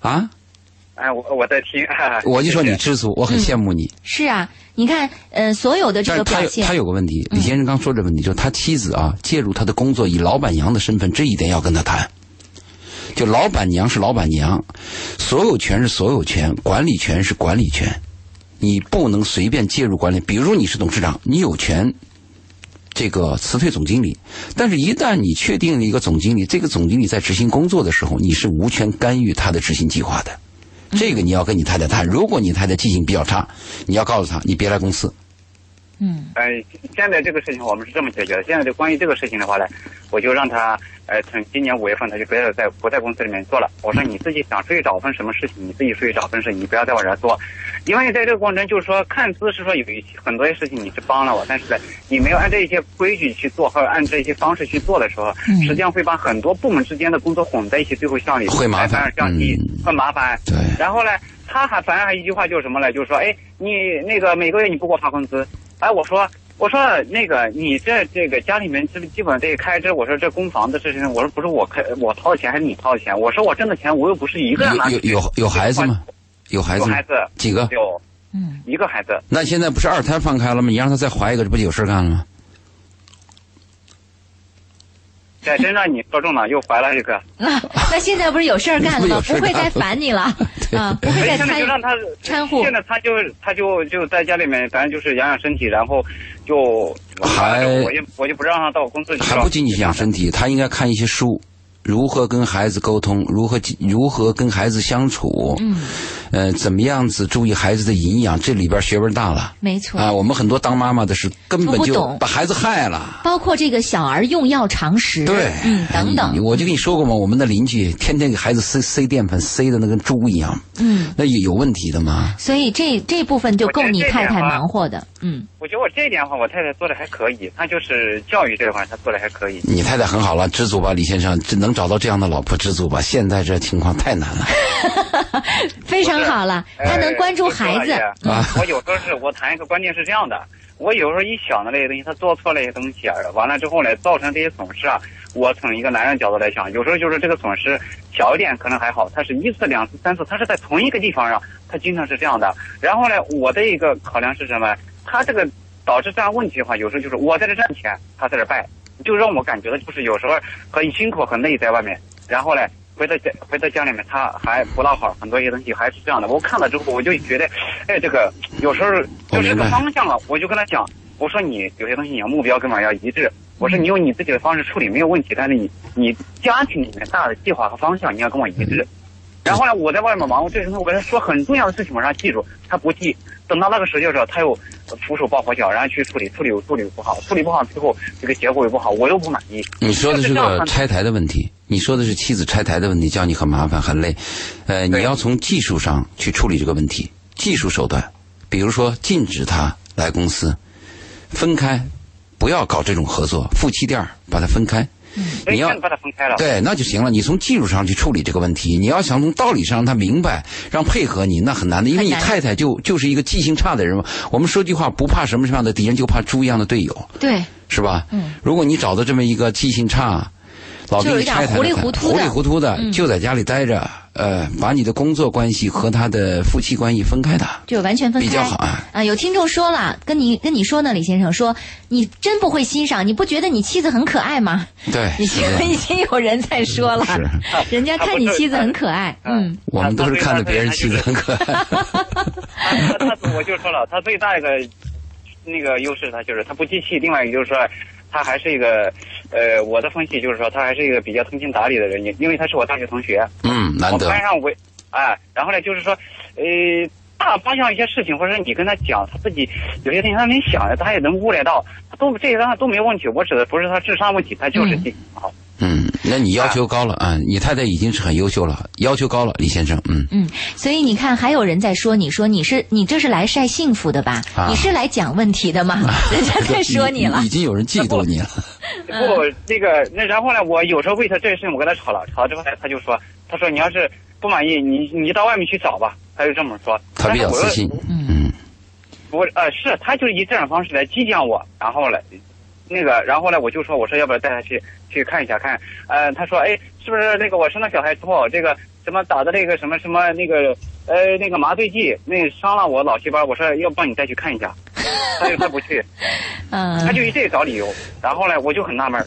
啊？哎，我我在听。[LAUGHS] 我就说你知足，我很羡慕你。是啊，你看，呃，所有的这个表现，他有个问题。李先生刚说这问题，就是他妻子啊，介入他的工作，以老板娘的身份，这一点要跟他谈。就老板娘是老板娘，所有权是所有权，管理权是管理权，你不能随便介入管理。比如你是董事长，你有权这个辞退总经理，但是一旦你确定了一个总经理，这个总经理在执行工作的时候，你是无权干预他的执行计划的。这个你要跟你太太谈。如果你太太记性比较差，你要告诉她，你别来公司。嗯。哎，现在这个事情我们是这么解决的。现在就关于这个事情的话呢，我就让他。呃，从今年五月份他就不要在不在公司里面做了。我说你自己想出去找份什么事情，你自己出去找份事，你不要在我这儿做。因为在这个过程中，就是说看似是说有一些很多事情你是帮了我，但是呢，你没有按这一些规矩去做，或者按这些方式去做的时候，实际上会把很多部门之间的工作混在一起，最后效率会麻烦，降低，很麻烦。对。然后呢，他还反而还一句话就是什么呢？就是说，哎，你那个每个月你不给我发工资，哎，我说。我说那个，你这这个家里面这基本这个开支，我说这供房子这些，我说不是我开我掏的钱还是你掏的钱？我说我挣的钱我又不是一个人拿。有有有孩子吗？有孩子。有孩子。几个？有，嗯，一个孩子。那现在不是二胎放开了吗？你让他再怀一个，这不就有事干了吗？在真让你说中了，又怀了一个。[LAUGHS] 那那现在不是有事儿干了吗？[LAUGHS] 不会再烦你了 [LAUGHS] 啊！不会再掺掺和。现在他就他就就在家里面，反正就是养养身体，然后就还我就我就不让他到公司去。还不仅仅养身体，他应该看一些书。如何跟孩子沟通？如何如何跟孩子相处？嗯，呃，怎么样子注意孩子的营养？这里边学问大了。没错啊，我们很多当妈妈的是根本就把孩子害了。包括这个小儿用药常识，对，嗯，等等。我就跟你说过嘛，我们的邻居天天给孩子塞塞淀粉，塞的那跟猪一样。嗯，那有有问题的吗？所以这这部分就够你太太忙活的。嗯，我觉得我这一点的话，我太太做的还可以。她就是教育这块，她做的还可以。你太太很好了，知足吧，李先生，这能找到这样。的老婆知足吧，现在这情况太难了。[LAUGHS] 非常好了，他能关注孩子啊。我有时候是我谈一个观点是这样的，我有时候一想的那些东西，他做错了一些东西啊，完了之后呢，造成这些损失啊。我从一个男人角度来讲，有时候就是这个损失小一点可能还好，他是一次、两次、三次，他是在同一个地方上，他经常是这样的。然后呢，我的一个考量是什么？他这个导致这样问题的话，有时候就是我在这赚钱，他在这败。就让我感觉到，就是有时候很辛苦、很累在外面，然后呢，回到家回到家里面，他还不大好，很多一些东西还是这样的。我看了之后，我就觉得，哎，这个有时候就是个方向了。我就跟他讲，我说你有些东西你要目标根本要一致。我说你用你自己的方式处理没有问题，但是你你家庭里面大的计划和方向你要跟我一致。然后呢，我在外面忙，我这时候我跟他说很重要的事情，我让他记住，他不记。等到那个时候的时候，他又徒手抱佛脚，然后去处理，处理又处理不好，处理不好，最后这个结果又不好，我又不满意。你说的是个拆台的问题，你说的是妻子拆台的问题，叫你很麻烦很累。呃，你要从技术上去处理这个问题，技术手段，比如说禁止他来公司，分开，不要搞这种合作，夫妻店把它分开。你要所以现在把它分开了。对，那就行了。你从技术上去处理这个问题，你要想从道理上让他明白，让配合你，那很难的。因为你太太就就是一个记性差的人嘛。我们说句话，不怕什么什么样的敌人，就怕猪一样的队友，对，是吧？嗯。如果你找到这么一个记性差，老给你拆台糊里糊涂的糊里糊涂的，嗯就在家里待着，呃，把你的工作关系和他的夫妻关系分开的，就完全分开。比较好啊。啊，有听众说了，跟你跟你说呢，李先生说你真不会欣赏，你不觉得你妻子很可爱吗？对，[LAUGHS] 已经已经有人在说了，是 [LAUGHS] 人家看你妻子很可爱，嗯，我们都是看着别人妻子很可爱。他我就说了，他最大一个那个优势，他就是他不记气，另外一个就是说，他还是一个呃，我的分析就是说，他还是一个比较通情达理的人，因因为他是我大学同学，嗯，难得我班。上我哎，然后呢就是说，呃。大方向一些事情，或者你跟他讲，他自己有些东西他能想的，他也能悟来到，他都这些东西都没问题。我指的不是他智商问题，他就是记性好。嗯，那你要求高了啊！你太太已经是很优秀了，要求高了，李先生。嗯，嗯，所以你看，还有人在说，你说你是你这是来晒幸福的吧？啊你是来讲问题的吗？[LAUGHS] 人家在说你了已。经有人嫉妒你了。[LAUGHS] 不，那个那然后呢，我有时候为他这个事情我跟他吵了，吵了之后呢，他就说，他说你要是不满意，你你到外面去找吧，他就这么说。他比较自信。嗯嗯我呃是，他就以这种方式来激将我，然后呢，那个然后呢，我就说我说要不要带他去去看一下看，呃，他说哎是不是那个我生了小孩之后这个什么打的那个什么什么那个呃那个麻醉剂那伤了我脑细胞，我说要不帮你再去看一下，他就他不去，[LAUGHS] 嗯他就以这个找理由，然后呢我就很纳闷儿。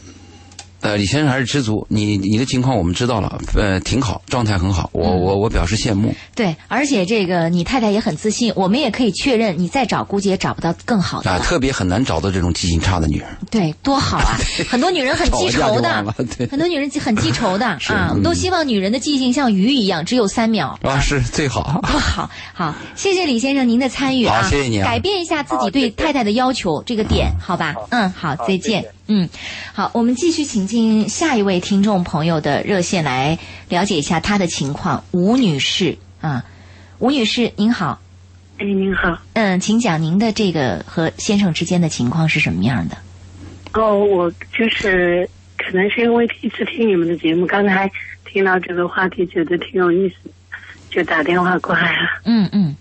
呃，李先生还是知足，你你的情况我们知道了，呃，挺好，状态很好，我嗯我我表示羡慕。对，而且这个你太太也很自信，我们也可以确认，你再找估计也找不到更好的啊，特别很难找到这种记性差的女人。对，多好啊！[LAUGHS] 很多女人很记仇的，对很多女人很记仇的 [LAUGHS] 啊，嗯都希望女人的记性像鱼一样，只有三秒。啊，是最好。[LAUGHS] 多好，好，谢谢李先生您的参与啊！好谢谢你啊改变一下自己对太太的要求这个点，好吧？嗯，好，好再见谢谢。嗯，好，我们继续请进下一位听众朋友的热线来了解一下他的情况。吴女士啊，吴女士您好，哎，您好。嗯，请讲您的这个和先生之间的情况是什么样的？哦，我就是可能是因为第一次听你们的节目，刚才听到这个话题，觉得挺有意思，就打电话过来了。嗯嗯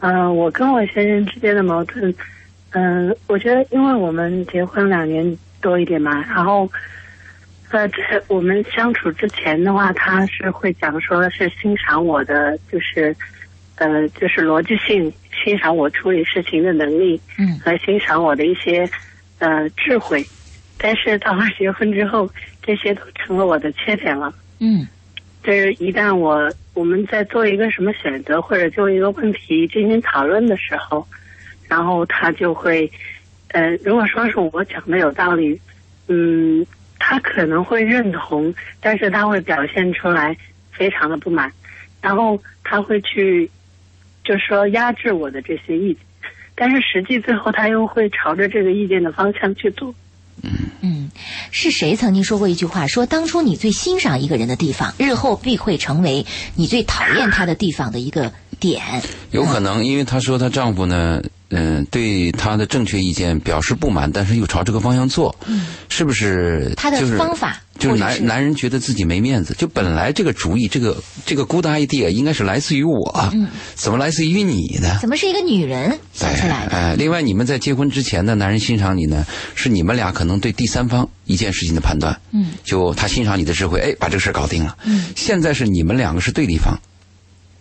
呃，我跟我先生之间的矛盾，嗯、我觉得因为我们结婚两年多一点嘛，然后，呃，在我们相处之前的话，他是会讲说是欣赏我的，就是，呃，就是逻辑性，欣赏我处理事情的能力，嗯和欣赏我的一些，呃，智慧。但是到了结婚之后，这些都成了我的缺点了。嗯就是一旦我我们在做一个什么选择或者就一个问题进行讨论的时候，然后他就会，呃，如果说是我讲的有道理，嗯，他可能会认同，但是他会表现出来非常的不满，然后他会去，就说压制我的这些意见，但是实际最后他又会朝着这个意见的方向去做。嗯嗯，是谁曾经说过一句话？说当初你最欣赏一个人的地方，日后必会成为你最讨厌他的地方的一个点。有可能，因为她说她丈夫呢，嗯、对她的正确意见表示不满，但是又朝这个方向做，是不是？他的就是方法就是男男人觉得自己没面子，就本来这个主意，这个这个 good idea 应该是来自于我，怎么来自于你呢？怎么是一个女人想出来的？哎、另外，你们在结婚之前呢，男人欣赏你呢，是你们俩可能对第三方一件事情的判断。嗯，就他欣赏你的智慧，哎，把这个事儿搞定了。嗯，现在是你们两个是对立方。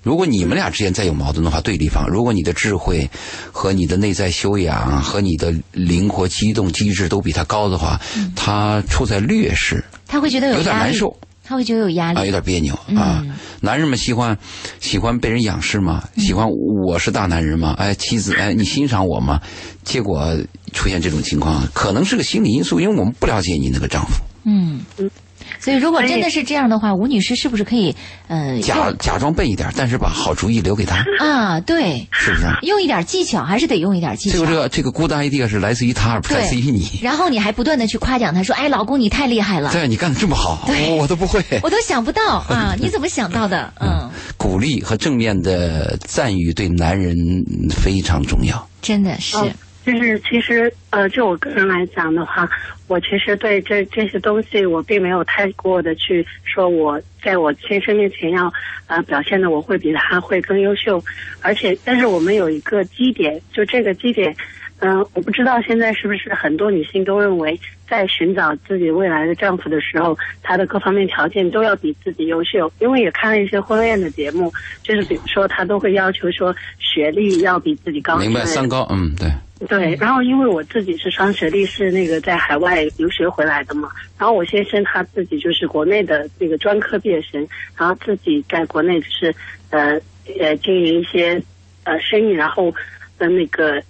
如果你们俩之间再有矛盾的话，对立方，如果你的智慧和你的内在修养和你的灵活机动机制都比他高的话，他处在劣势，他会觉得有点压力，难受。他会觉得有压力啊，有。点别扭啊。嗯男人们喜欢喜欢被人仰视吗，喜欢我是大男人吗，哎，妻子，哎，你欣赏我吗？结果出现这种情况，可能是个心理因素，因为我们不了解你那个丈夫，嗯，所以如果真的是这样的话，吴女士是不是可以呃假假装笨一点，但是把好主意留给他，啊？对，是不是？用一点技巧，还是得用一点技巧这个。这个这个 good idea 是来自于他，而不是来自于你。然后你还不断的去夸奖他，说：“哎，老公你太厉害了，对，你干的这么好，我我都不会。我都想不到啊，[LAUGHS] 你怎么想到的？”嗯，鼓励和正面的赞誉对男人非常重要。真的是，哦就是其实呃，就我个人来讲的话，我其实对这这些东西我并没有太过的去说我在我先生面前要呃表现的我会比他会更优秀，而且但是我们有一个基点，就这个基点。嗯，我不知道现在是不是很多女性都认为，在寻找自己未来的丈夫的时候，他的各方面条件都要比自己优秀。因为也看了一些婚恋的节目，就是比如说他都会要求说学历要比自己高。明白，三高，嗯，对。对，然后因为我自己是双学历，是那个在海外留学回来的嘛。然后我先生他自己就是国内的那个专科毕业生，然后自己在国内就是呃呃经营一些呃生意，然后的那个。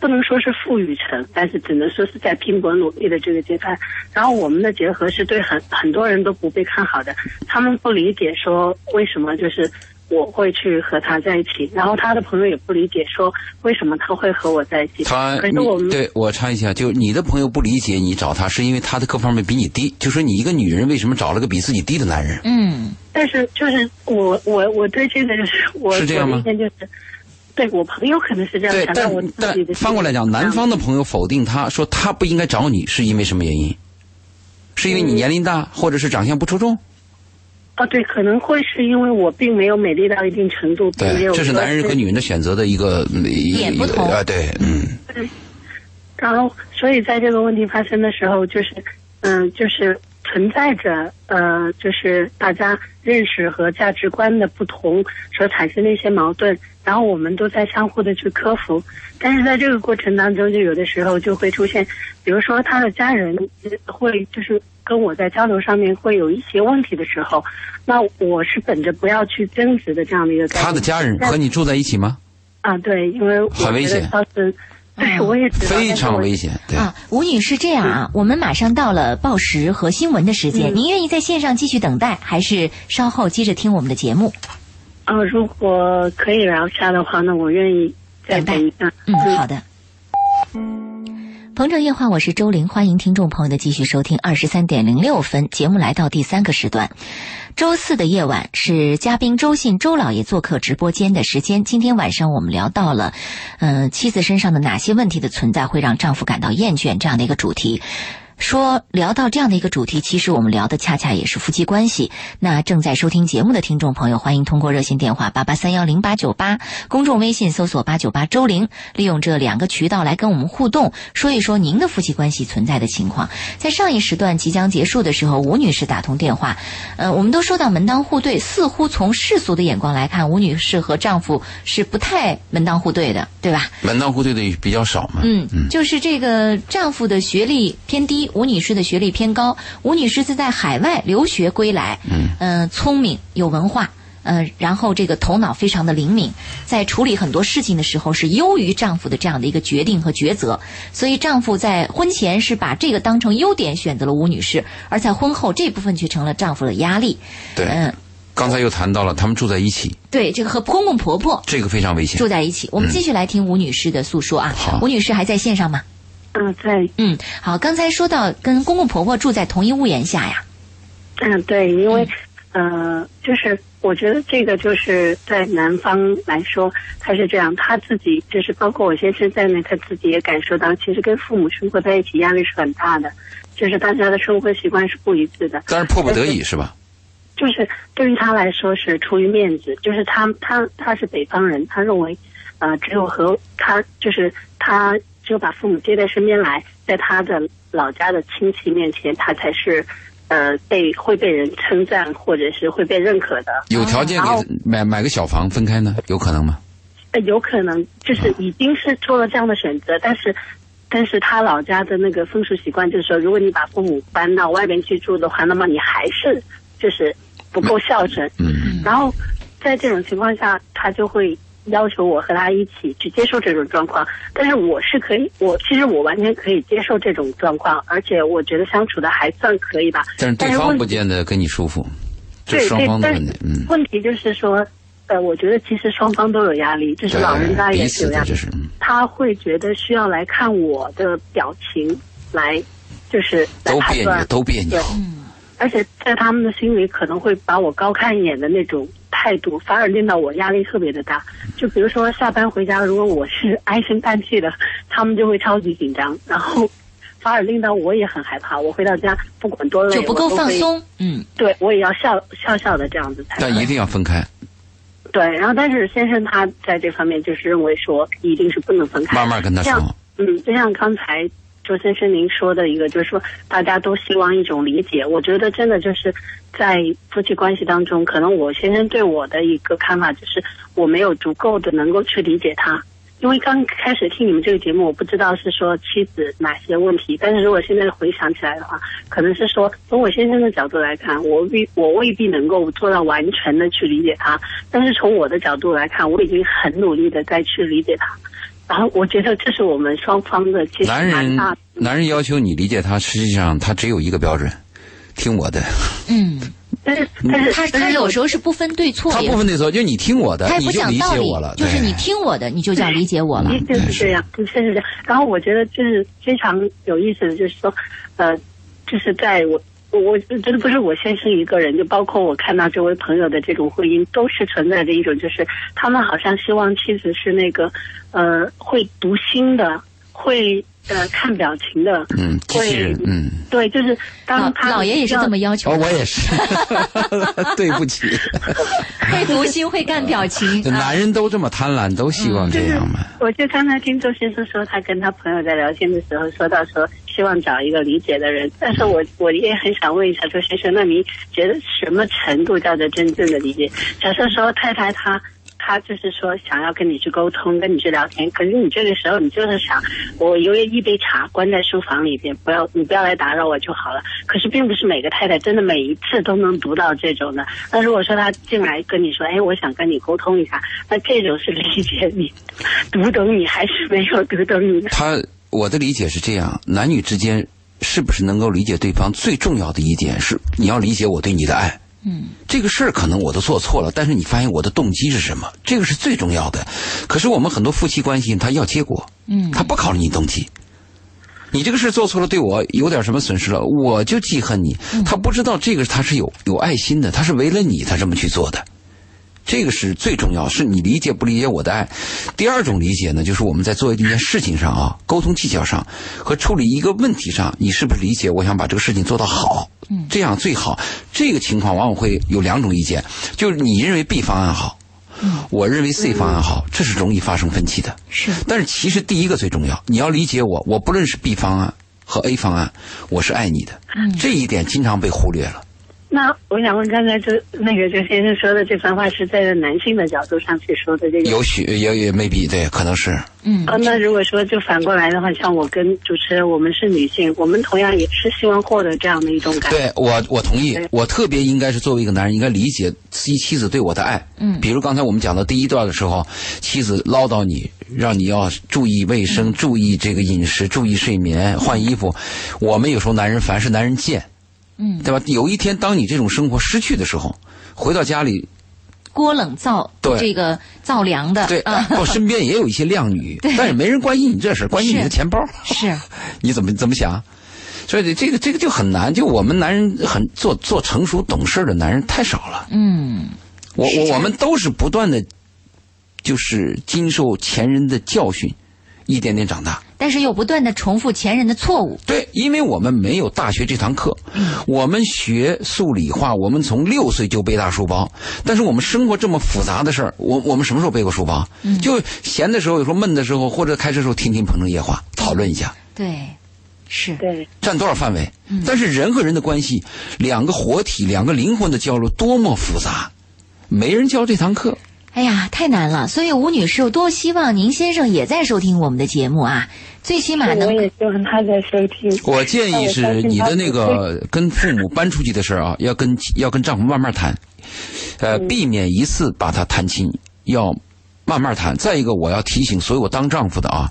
不能说是富裕层，但是只能说是在拼搏努力的这个阶段。然后我们的结合是对很很多人都不被看好的，他们不理解说为什么就是我会去和他在一起，然后他的朋友也不理解说为什么他会和我在一起。他，对我插一下，就你的朋友不理解你找他是因为他的各方面比你低，就说你一个女人为什么找了个比自己低的男人？嗯，但是就是我我我对这个就是我是这样吗？就是。对我朋友可能是这样想，但但翻过来讲，男方的朋友否定他说他不应该找你，是因为什么原因？是因为你年龄大，或者是长相不出众？啊，对，可能会是因为我并没有美丽到一定程度，并没有。这是男人和女人的选择的一个点不同啊，对，嗯。对。然后，所以在这个问题发生的时候，就是，嗯，就是存在着呃，就是大家认识和价值观的不同所产生的一些矛盾。然后我们都在相互的去克服，但是在这个过程当中，就有的时候就会出现，比如说他的家人会就是跟我在交流上面会有一些问题的时候，那我是本着不要去争执的这样的一个。他的家人和你住在一起吗？啊，对，因为很危险。对，我也知道。非常危险。对啊，吴女士，这样啊，我们马上到了报时和新闻的时间，您愿意在线上继续等待，还是稍后接着听我们的节目？啊，如果可以聊下的话，那我愿意再等一下。嗯，好的。鹏城夜话，我是周玲，欢迎听众朋友的继续收听。二十三点零六分，节目来到第三个时段。周四的夜晚是嘉宾周信周老爷做客直播间的时间。今天晚上我们聊到了，嗯，妻子身上的哪些问题的存在会让丈夫感到厌倦这样的一个主题。说聊到这样的一个主题，其实我们聊的恰恰也是夫妻关系。那正在收听节目的听众朋友，欢迎通过热线电话八八三幺零八九八，公众微信搜索八九八周玲，利用这两个渠道来跟我们互动，说一说您的夫妻关系存在的情况。在上一时段即将结束的时候，吴女士打通电话，呃，我们都说到门当户对，似乎从世俗的眼光来看，吴女士和丈夫是不太门当户对的，对吧？门当户对的比较少嘛。嗯嗯，就是这个丈夫的学历偏低。吴女士的学历偏高，吴女士是在海外留学归来，嗯，聪明有文化，嗯，然后这个头脑非常的灵敏，在处理很多事情的时候是优于丈夫的这样的一个决定和抉择，所以丈夫在婚前是把这个当成优点选择了吴女士，而在婚后这部分却成了丈夫的压力。对，嗯，刚才又谈到了他们住在一起，对，这个和公公婆婆这个非常危险，住在一起。我们继续来听吴女士的诉说啊，好，吴女士还在线上吗？嗯，对，嗯，好，刚才说到跟公公婆婆住在同一屋檐下呀，嗯，对，因为，呃，就是我觉得这个就是在男方来说，他是这样，他自己就是包括我先生在内，他自己也感受到，其实跟父母生活在一起压力是很大的，就是大家的生活习惯是不一致的，但是迫不得已是吧？就是对于他来说是出于面子，就是他他他是北方人，他认为，呃，只有和他就是他。就把父母接在身边来，在他的老家的亲戚面前，他才是，呃，被会被人称赞或者是会被认可的。有条件给买买个小房分开呢？有可能吗？呃，有可能，就是已经是做了这样的选择，但是，但是他老家的那个风俗习惯就是说，如果你把父母搬到外边去住的话，那么你还是就是不够孝顺。嗯。然后，在这种情况下，他就会。要求我和他一起去接受这种状况，但是我是可以，我其实我完全可以接受这种状况，而且我觉得相处的还算可以吧。但是对方不见得跟你舒服，这是双方的问题。嗯，问题就是说，呃，我觉得其实双方都有压力，就是老人家也是有压力，就是他会觉得需要来看我的表情，来就是都别扭，都别扭。嗯，而且在他们的心里可能会把我高看一眼的那种。态度反而令到我压力特别的大，就比如说下班回家，如果我是 [LAUGHS] 唉声叹气的，他们就会超级紧张，然后 [LAUGHS] 反而令到我也很害怕。我回到家不管多累，就不够。放松。嗯，对，我也要笑笑笑的这样子才会。但一定要分开，对，然后但是先生他在这方面就是认为说一定是不能分开。慢慢跟他说。嗯，就像刚才周先生您说的一个，就是说大家都希望一种理解。我觉得真的就是在夫妻关系当中，可能我先生对我的一个看法就是我没有足够的能够去理解他。因为刚开始听你们这个节目，我不知道是说妻子哪些问题，但是如果现在回想起来的话，可能是说从我先生的角度来看，我未我未必能够做到完全的去理解他，但是从我的角度来看，我已经很努力的在去理解他。然后我觉得这是我们双方的其实男人。男人要求你理解他，实际上他只有一个标准，听我的，嗯，但是但是他他有时候是不分对错他不分对错，就你听我的他，也你就理不讲道理。解我了，，就是你听我的，你就叫理解我了。就是这样，的确是这样。然后我觉得就是非常有意思的，就是说，呃，就是在我我我觉得不是我先生一个人，就包括我看到这位朋友的这种婚姻，都是存在着一种，就是他们好像希望妻子是那个呃会读心的，会呃看表情的，嗯，机器人，嗯，对，就是老当他老爷也是这么要求哦，我也是，[LAUGHS] 对不起，[LAUGHS] 会读心，会看表情。男人都这么贪婪，都希望这样嘛。我就刚才听周先生说，他跟他朋友在聊天的时候说到说，希望找一个理解的人。但是我我也很想问一下周先生，那您觉得什么程度叫做真正的理解？假设说太太她。她就是说想要跟你去沟通，跟你去聊天，可是你这个时候你就是想，我有一杯茶关在书房里边，不要你不要来打扰我就好了。可是并不是每个太太真的每一次都能读到这种的。那如果说她进来跟你说，哎，我想跟你沟通一下，那这种是理解你，读懂你还是没有读懂你？他我的理解是这样：男女之间是不是能够理解对方，最重要的一点是你要理解我对你的爱。嗯，这个事儿可能我都做错了，但是你发现我的动机是什么，这个是最重要的。可是我们很多夫妻关系，他要结果，嗯他不考虑你动机。你这个事做错了，对我有点什么损失了，我就记恨你。他不知道这个他是有有爱心的，他是为了你他这么去做的。这个是最重要，是你理解不理解我的爱。第二种理解呢，就是我们在做一件事情上啊，沟通技巧上和处理一个问题上，你是不是理解？我想把这个事情做到好，嗯这样最好。这个情况往往会有两种意见，就是你认为 B 方案好，嗯我认为 C 方案好，这是容易发生分歧的。是但是其实第一个最重要，你要理解我，我不论是 B 方案和 A 方案，我是爱你的，嗯这一点经常被忽略了。那我想问，刚才周那个周先生说的这番话是站在男性的角度上去说的，这个有许也也未必对，可能是嗯哦，那如果说就反过来的话，像我跟主持人，我们是女性，我们同样也是希望获得这样的一种感觉。对我我同意，我特别应该是作为一个男人，应该理解妻妻子对我的爱。嗯比如刚才我们讲到第一段的时候，妻子唠叨你，让你要注意卫生、注意这个饮食、注意睡眠、换衣服。我们有时候男人凡是男人贱，嗯，对吧？有一天当你这种生活失去的时候，回到家里，锅冷灶对这个灶凉的对，啊，[LAUGHS] 我身边也有一些靓女对，但是没人关心你这事，关心你的钱包。是 [LAUGHS] 你怎么怎么想？所以这个这个就很难，就我们男人很做做成熟懂事的男人太少了。嗯我我我们都是不断的，就是经受前人的教训，一点点长大。但是又不断的重复前人的错误。对，因为我们没有大学这堂课，我们学数理化，我们从六岁就背大书包。但是我们生活这么复杂的事儿，我我们什么时候背过书包？就闲的时候，有时候闷的时候，或者开车时候听听《鹏城夜话》，讨论一下。对，是对，占多少范围？但是人和人的关系，两个活体、两个灵魂的交流多么复杂，没人教这堂课。哎呀，太难了。所以吴女士，有多希望您先生也在收听我们的节目啊，最起码我能也希望他在收听。我建议是你的那个跟父母搬出去的事儿啊，要跟要跟丈夫慢慢谈，呃，避免一次把他谈清，要慢慢谈。再一个，我要提醒所有当丈夫的啊，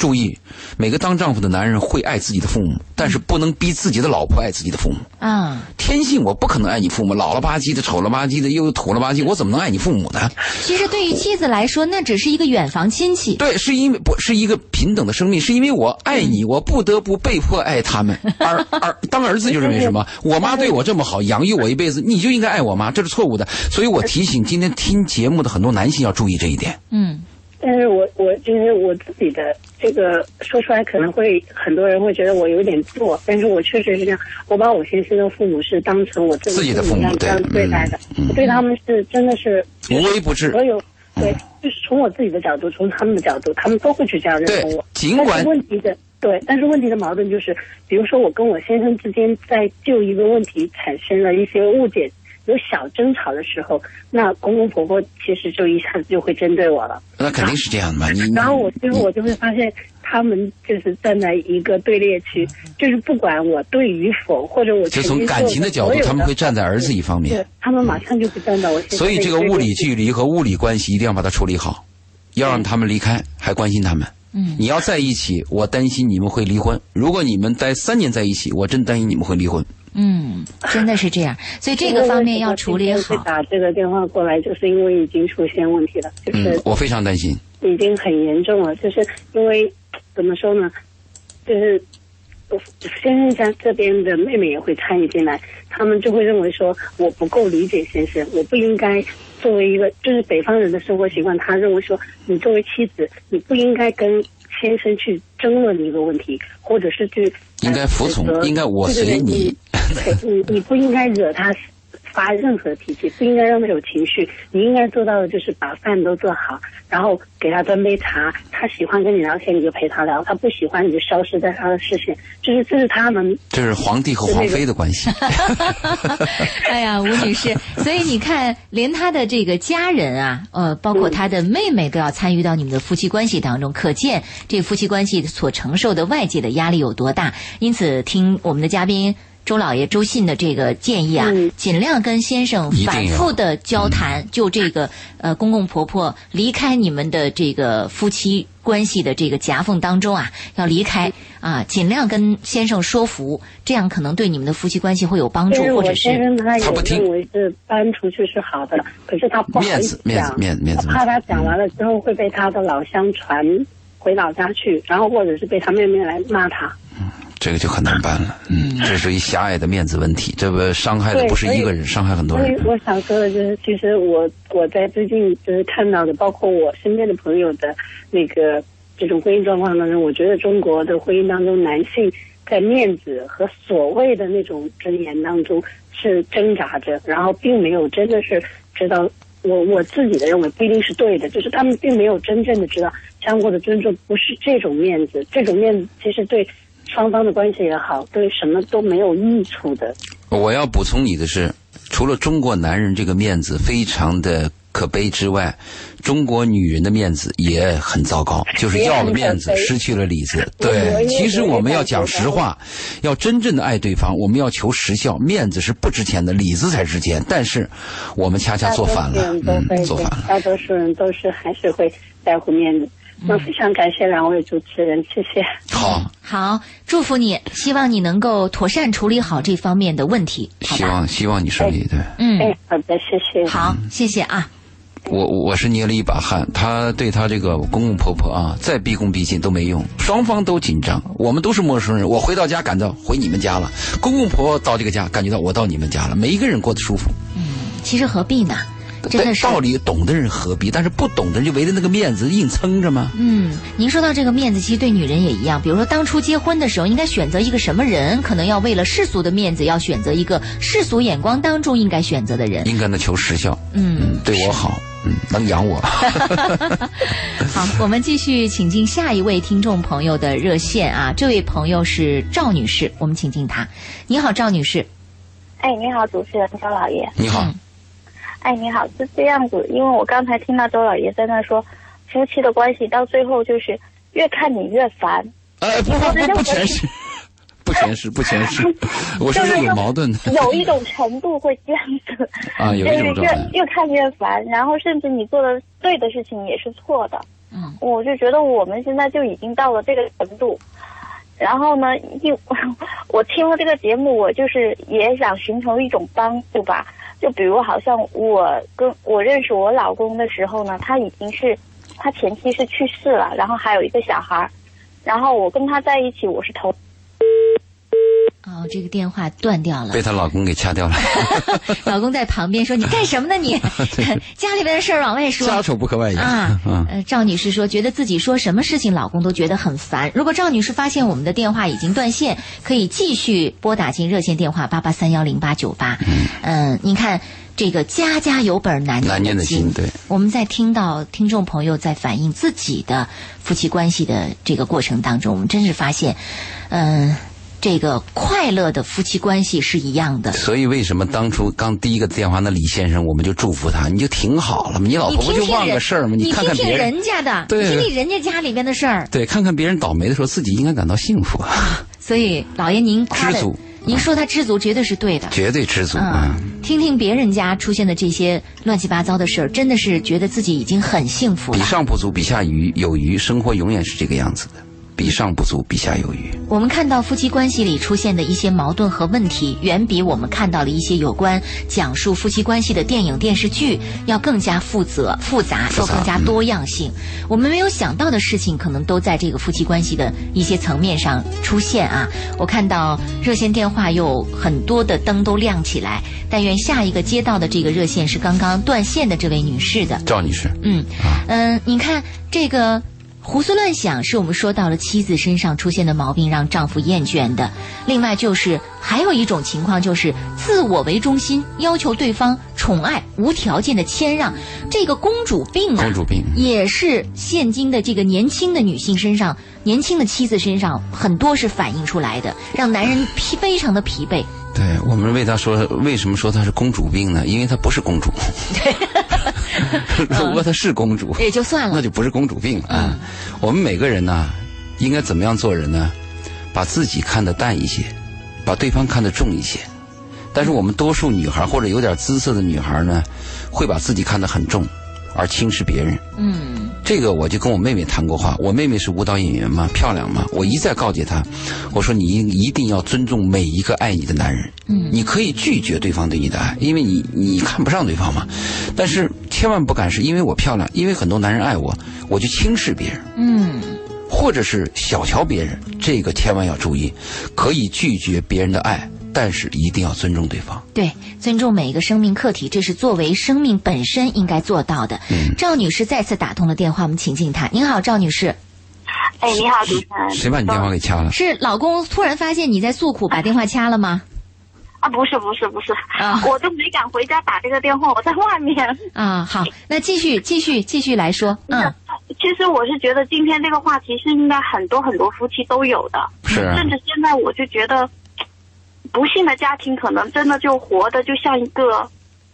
注意，每个当丈夫的男人会爱自己的父母，但是不能逼自己的老婆爱自己的父母。啊。天性我不可能爱你父母，老了吧唧的、丑了吧唧的，又土了吧唧，我怎么能爱你父母呢？其实对于妻子来说，那只是一个远房亲戚。对，是因为不是一个平等的生命，是因为我爱你，我不得不被迫爱他们。而而当儿子就认为什么？[LAUGHS] 我妈对我这么好，养育我一辈子，你就应该爱我妈，这是错误的。所以我提醒今天听节目的很多男性要注意这一点。嗯但是我我就是我自己的这个说出来可能会很多人会觉得我有点作，但是我确实是这样。我把我先生的父母是当成我自自己的父母这样对对待的，我对他们是真的是无微不至所有对，就是从我自己的角度，从他们的角度，他们都会去这样认同我。尽管是问题的对，但是问题的矛盾就是，比如说我跟我先生之间在就一个问题产生了一些误解。有小争吵的时候，那公公婆婆其实就一下子就会针对我了。那肯定是这样的嘛。你然后我最后我就会发现，他们就是站在一个队列区，就是不管我对与否，或者我就从感情的角度，他们会站在儿子一方面对。他们马上就会站到我所以这个物理距离和物理关系一定要把它处理好，要让他们离开，还关心他们。嗯你要在一起，我担心你们会离婚。如果你们待三年在一起，我真担心你们会离婚。嗯，真的是这样，所以这个方面要处理会好。打这个电话过来，就是因为已经出现问题了，就是嗯，我非常担心。已经很严重了，就是因为怎么说呢，就是我先生家这边的妹妹也会参与进来，他们就会认为说我不够理解先生，我不应该作为一个就是北方人的生活习惯，他认为说你作为妻子，你不应该跟先生去争论一个问题，或者是去应该服从呃应该我对对对随你对 [LAUGHS] 你你不应该惹他发任何脾气，不应该让他有情绪。你应该做到的就是把饭都做好，然后给他端杯茶。他喜欢跟你聊天，你就陪他聊；他不喜欢，你就消失在他的视线。就是这是他们这是皇帝和皇妃的关系。[LAUGHS] 哎呀，吴女士，所以你看，连他的这个家人啊，呃，包括他的妹妹都要参与到你们的夫妻关系当中，可见这夫妻关系所承受的外界的压力有多大。因此，听我们的嘉宾。周老爷周信的这个建议啊，嗯。尽量跟先生反复的交谈，就这个呃公公婆婆离开你们的这个夫妻关系的这个夹缝当中啊，要离开啊，尽量跟先生说服，这样可能对你们的夫妻关系会有帮助或者是先生他也他不听。认为是搬出去是好的，可是他不好意思面子讲，面子面子面子。怕他讲完了之后会被他的老乡传回老家去，然后或者是被他妹妹来骂他。这个就很难办了。嗯，这是一狭隘的面子问题，这个伤害的不是一个人，伤害很多人。所以我想说的就是，其实我我在最近就是看到的，包括我身边的朋友的那个这种婚姻状况当中，我觉得中国的婚姻当中，男性在面子和所谓的那种尊严当中是挣扎着，然后并没有真的是知道。我我自己的认为不一定是对的，就是他们并没有真正的知道相互的尊重不是这种面子，这种面子其实对双方的关系也好，对什么都没有益处的。我要补充你的是，除了中国男人这个面子非常的可悲之外，中国女人的面子也很糟糕，[LAUGHS] 就是要了面子，失去了里子。对，其实我们要讲实话，要真正的爱对方，我们要求实效，面子是不值钱的，里子才值钱。但是我们恰恰做反了，嗯，做反了。大多数人都是还是会在乎面子。那非常感谢两位主持人，谢谢。好，好，祝福你，希望你能够妥善处理好这方面的问题？希望希望你顺利。对嗯，哎，好的，谢谢。好，谢谢啊。我我是捏了一把汗，他对他这个公公婆婆啊，再毕恭毕敬都没用，双方都紧张。我们都是陌生人，我回到家感到回你们家了，公公婆婆到这个家感觉到我到你们家了，每一个人过得舒服。嗯其实何必呢？真的是道理懂的人何必？但是不懂的人就围着那个面子硬撑着吗？嗯，您说到这个面子，其实对女人也一样。比如说，当初结婚的时候，应该选择一个什么人？可能要为了世俗的面子，要选择一个世俗眼光当中应该选择的人。应该呢求实效，嗯，嗯，对我好，嗯，能养我。[LAUGHS] [LAUGHS] 好，我们继续请进下一位听众朋友的热线啊。这位朋友是赵女士，我们请进她。你好，赵女士。哎，你好，主持人周老爷。你好，哎，你好，是这样子，因为我刚才听到周老爷在那说，夫妻的关系到最后就是越看你越烦。哎，不不不 [LAUGHS] 不全是，不全是，不全是，我说是有矛盾的有一种程度会这样子，啊，[LAUGHS] 有就是越一种状态。越看越烦，然后甚至你做的对的事情也是错的。嗯，我就觉得我们现在就已经到了这个程度。然后呢，一 [LAUGHS] 我听了这个节目，我就是也想寻求一种帮助吧。就比如，好像我跟我认识我老公的时候呢，他已经是他前妻是去世了，然后还有一个小孩儿，然后我跟他在一起，我是头好，这个电话断掉了被。她老公给掐掉了，[LAUGHS] 老公在旁边说：“你干什么呢你？[LAUGHS] 家里边的事儿往外说。”家丑不可外扬。啊，嗯，呃，赵女士说，觉得自己说什么事情，老公都觉得很烦。如果赵女士发现我们的电话已经断线，可以继续拨打进热线电话八八三幺零八九八。嗯，您看这个家家有本难难念的经，对，我们在听到听众朋友在反映自己的夫妻关系的这个过程当中，我们真是发现，嗯、这个快乐的夫妻关系是一样的。所以为什么当初刚第一个电话那李先生，我们就祝福他，你就挺好了嘛，你老婆不就忘个事儿吗？你看看听听别人，家的，对你听听人家家里边的事儿。对，看看别人倒霉的时候，自己应该感到幸福，啊，[LAUGHS] 所以老爷您知足，您说他知足绝对是对的。绝对知足啊。嗯，听听别人家出现的这些乱七八糟的事儿，真的是觉得自己已经很幸福了比。上不足，比下余有余，生活永远是这个样子的。比上不足，比下有余。我们看到夫妻关系里出现的一些矛盾和问题，远比我们看到的一些有关讲述夫妻关系的电影电视剧要更加负责、复杂，复杂又更加多样性。我们没有想到的事情，可能都在这个夫妻关系的一些层面上出现啊。我看到热线电话有很多的灯都亮起来，但愿下一个接到的这个热线是刚刚断线的这位女士的。赵女士，嗯嗯、你看这个胡思乱想，是我们说到了妻子身上出现的毛病让丈夫厌倦的。另外就是还有一种情况，就是自我为中心，要求对方宠爱、无条件的谦让，这个公主病啊，公主病也是现今的这个年轻的女性身上、年轻的妻子身上很多是反映出来的，让男人疲非常的疲惫。对我们为她说，为什么说她是公主病呢？因为她不是公主。[LAUGHS] [LAUGHS] 如果她是公主，也就算了，那就不是公主病了啊。我们每个人呢，应该怎么样做人呢？把自己看得淡一些，把对方看得重一些。但是我们多数女孩或者有点姿色的女孩呢，会把自己看得很重，而轻视别人。嗯这个我就跟我妹妹谈过话，我妹妹是舞蹈演员嘛，漂亮嘛，我一再告诫她，我说你一定要尊重每一个爱你的男人，嗯你可以拒绝对方对你的爱，因为你你看不上对方嘛，但是千万不敢是因为我漂亮，因为很多男人爱我，我就轻视别人，嗯或者是小瞧别人，这个千万要注意，可以拒绝别人的爱，但是一定要尊重对方。对，尊重每一个生命课题，这是作为生命本身应该做到的。嗯赵女士再次打通了电话，我们请进她。您好，赵女士，哎，你好，主持人。谁把你电话给掐了？是老公突然发现你在诉苦，把电话掐了吗？啊，不是不是不是，啊。我都没敢回家打这个电话，我在外面。啊，好，那继续继续继续来说，嗯。其实我是觉得今天这个话题是应该很多很多夫妻都有的，是啊。甚至现在我就觉得，不幸的家庭可能真的就活的就像一个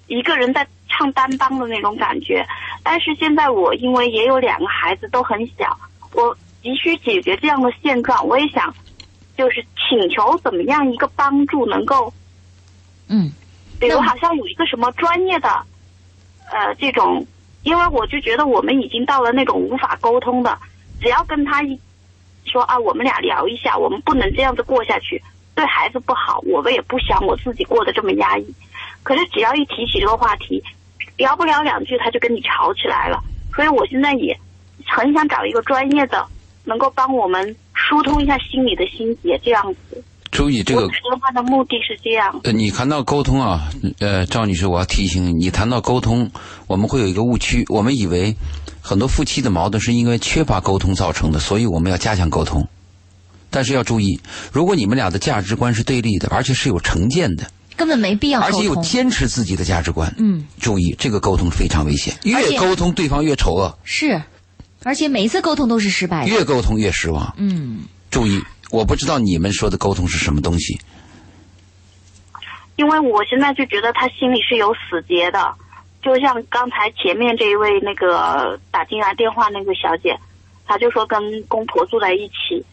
一个人在唱单帮的那种感觉。但是现在我因为也有两个孩子都很小，我急需解决这样的现状，我也想就是请求怎么样一个帮助能够嗯比如好像有一个什么专业的，呃，这种，因为我就觉得我们已经到了那种无法沟通的，只要跟他一说啊，我们俩聊一下，我们不能这样子过下去，对孩子不好，我们也不想我自己过得这么压抑。可是只要一提起这个话题，聊不了两句他就跟你吵起来了，所以我现在也很想找一个专业的，能够帮我们疏通一下心里的心结，这样子。注意这个我说话的目的是这样。呃，你谈到沟通啊，呃，赵女士，我要提醒你，你谈到沟通，我们会有一个误区，我们以为很多夫妻的矛盾是因为缺乏沟通造成的，所以我们要加强沟通。但是要注意，如果你们俩的价值观是对立的，而且是有成见的，根本没必要而且又。坚持自己的价值观，嗯，注意这个沟通是非常危险，越沟通对方越丑恶，是，而且每一次沟通都是失败的。越沟通越失望。嗯注意，我不知道你们说的沟通是什么东西，因为我现在就觉得他心里是有死结的，就像刚才前面这一位那个打进来电话那个小姐，她就说跟公婆住在一起。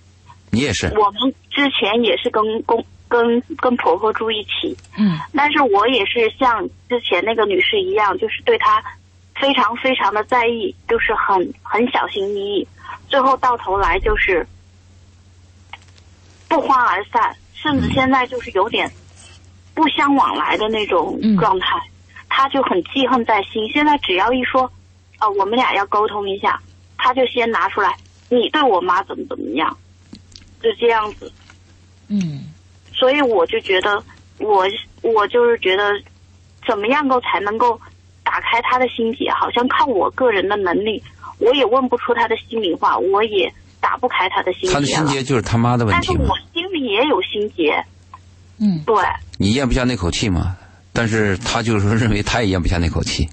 你也是，我们之前也是跟公跟跟婆婆住一起，嗯。但是我也是像之前那个女士一样，就是对她非常非常的在意，就是很很小心翼翼，最后到头来就是不欢而散，甚至现在就是有点不相往来的那种嗯状态，他就很记恨在心。现在只要一说，啊、我们俩要沟通一下，他就先拿出来，你对我妈怎么怎么样，就这样子。嗯所所以我就觉得，我我就是觉得，怎么样够才能够打开他的心结？好像靠我个人的能力，我也问不出他的心里话，我也打不开他的心结他的心。结就是他妈的问题但是我，心里也有心结，嗯对，你咽不下那口气嘛。但是他就是说认为他也咽不下那口气。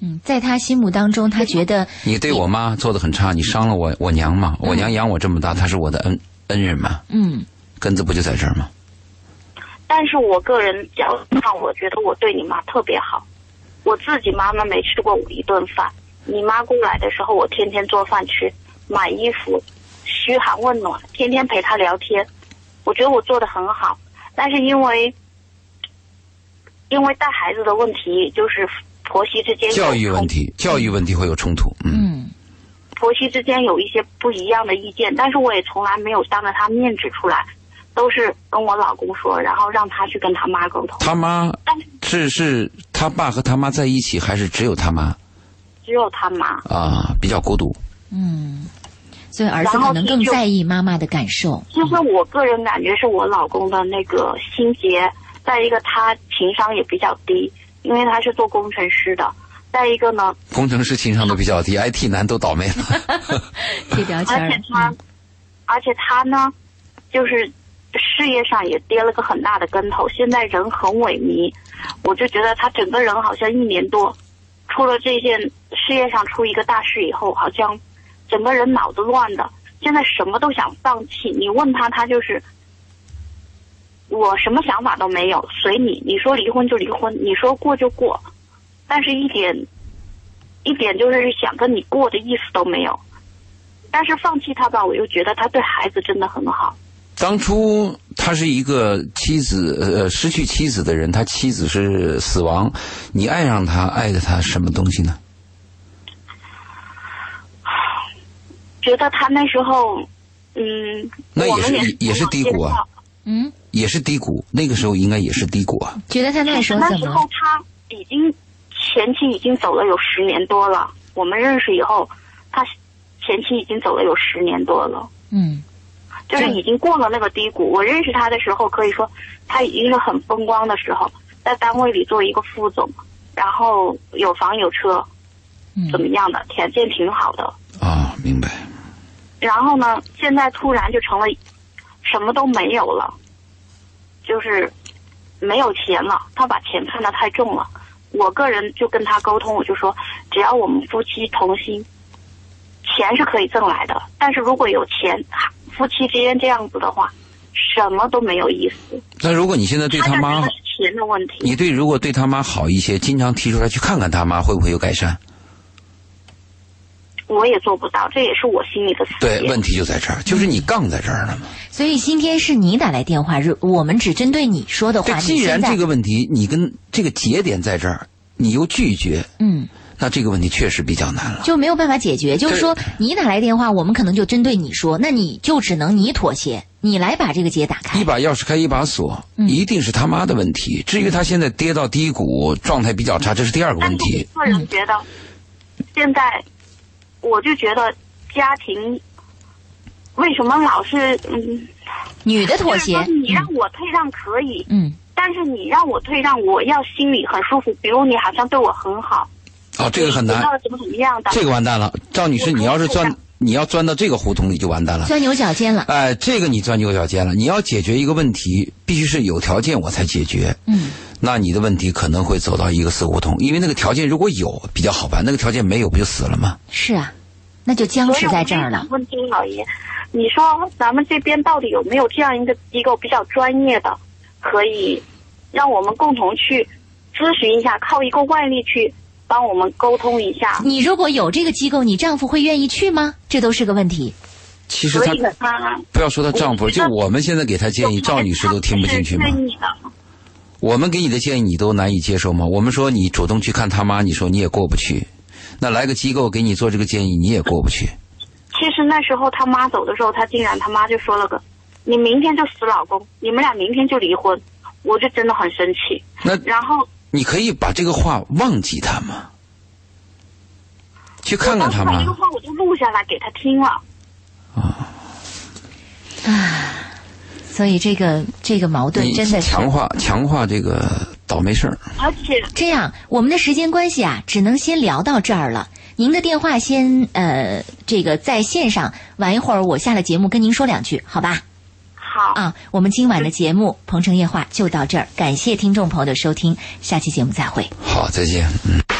嗯，在他心目当中，他觉得 [LAUGHS] 你对我妈做的很差，你伤了我我娘嘛，我娘养我这么大，她是我的恩恩人嘛，嗯根子不就在这儿吗？但是我个人角度上，我觉得我对你妈特别好。我自己妈妈没吃过我一顿饭，你妈过来的时候，我天天做饭吃，买衣服，嘘寒问暖，天天陪他聊天。我觉得我做的很好，但是因为因为带孩子的问题，就是婆媳之间教育问题，教育问题会有冲突。嗯，嗯婆媳之间有一些不一样的意见，但是我也从来没有当着他面指出来，都是跟我老公说，然后让他去跟他妈沟通。他妈但是是是他爸和他妈在一起，还是只有他妈只有他妈。啊？比较孤独。嗯，所以儿子可能更在意妈妈的感受。其实我个人感觉是我老公的那个心结，再一个他情商也比较低，因为他是做工程师的。再一个呢，工程师情商都比较低，IT 男都倒霉了。贴标签而且，他，嗯而且他呢，就是事业上也跌了个很大的跟头，现在人很萎靡。我就觉得他整个人好像一年多，出了这件事业上出一个大事以后，好像整个人脑子乱的，现在什么都想放弃。你问他，他就是我什么想法都没有，随你。你说离婚就离婚，你说过就过，但是一点一点就是想跟你过的意思都没有。但是放弃他吧，我又觉得他对孩子真的很好。当初他是一个妻子，呃，失去妻子的人，他妻子是死亡，你爱上他，爱的他什么东西呢？觉得他那时候，嗯，那也是也也是低谷啊，嗯，也是低谷，那个时候应该也是低谷啊。觉得他那时候那时？候他已经前妻已经走了有十年多了。我们认识以后，他前妻已经走了有十年多了，嗯就是已经过了那个低谷。我认识他的时候，可以说他已经是很风光的时候，在单位里做一个副总，然后有房有车，嗯怎么样的条件挺好的。啊，明白。然后呢，现在突然就成了什么都没有了，就是没有钱了。他把钱看得太重了。我个人就跟他沟通，我就说，只要我们夫妻同心，钱是可以挣来的。但是如果有钱，夫妻之间这样子的话，什么都没有意思。那如果你现在对他妈钱的问题。你对如果对他妈好一些，经常提出来去看看他妈，会不会有改善？我也做不到，这也是我心里的死对，问题就在这儿，就是你杠在这儿了嘛。所以今天是你打来电话，如我们只针对你说的，话。既然这个问题你跟这个节点在这儿，你又拒绝，嗯那这个问题确实比较难了。就没有办法解决，就是说你打来电话，我们可能就针对你说，那你就只能你妥协，你来把这个结打开一。把钥匙开一把锁，嗯一定是他妈的问题。至于他现在跌到低谷，状态比较差，这是第二个问题。我个人觉得，现在我就觉得家庭为什么老是嗯，女的妥协你让我退让可以，嗯但是你让我退让，我要心里很舒服。比如你好像对我很好，哦，这个很难怎么怎么样的，这个完蛋了。赵女士，你要是钻你要钻到这个胡同里就完蛋了。钻牛角尖了。哎，这个你钻牛角尖了。你要解决一个问题，必须是有条件我才解决。嗯那你的问题可能会走到一个死胡同，因为那个条件如果有比较好办，那个条件没有不就死了吗？是啊，那就僵持在这儿了。问金老爷，你说咱们这边到底有没有这样一个机构比较专业的，可以让我们共同去咨询一下，靠一个外力去帮我们沟通一下？你如果有这个机构，你丈夫会愿意去吗？这都是个问题。其实他不要说她丈夫，就我们现在给她建议，赵女士都听不进去吗。我们给你的建议你都难以接受吗？我们说你主动去看他妈，你说你也过不去。那来个机构给你做这个建议，你也过不去。其实那时候他妈走的时候，他竟然他妈就说了个：“你明天就死老公，你们俩明天就离婚。”我就真的很生气。那然后你可以把这个话忘记他吗？去看看他妈我当时把这个。话我就录下来给他听了。啊啊所以这个这个矛盾真的是强化强化这个倒霉事儿。而且这样，我们的时间关系啊，只能先聊到这儿了。您的电话先呃，这个在线上，晚一会儿我下了节目跟您说两句，好吧？好，啊，我们今晚的节目《鹏城夜话》就到这儿，感谢听众朋友的收听，下期节目再会。好，再见。嗯。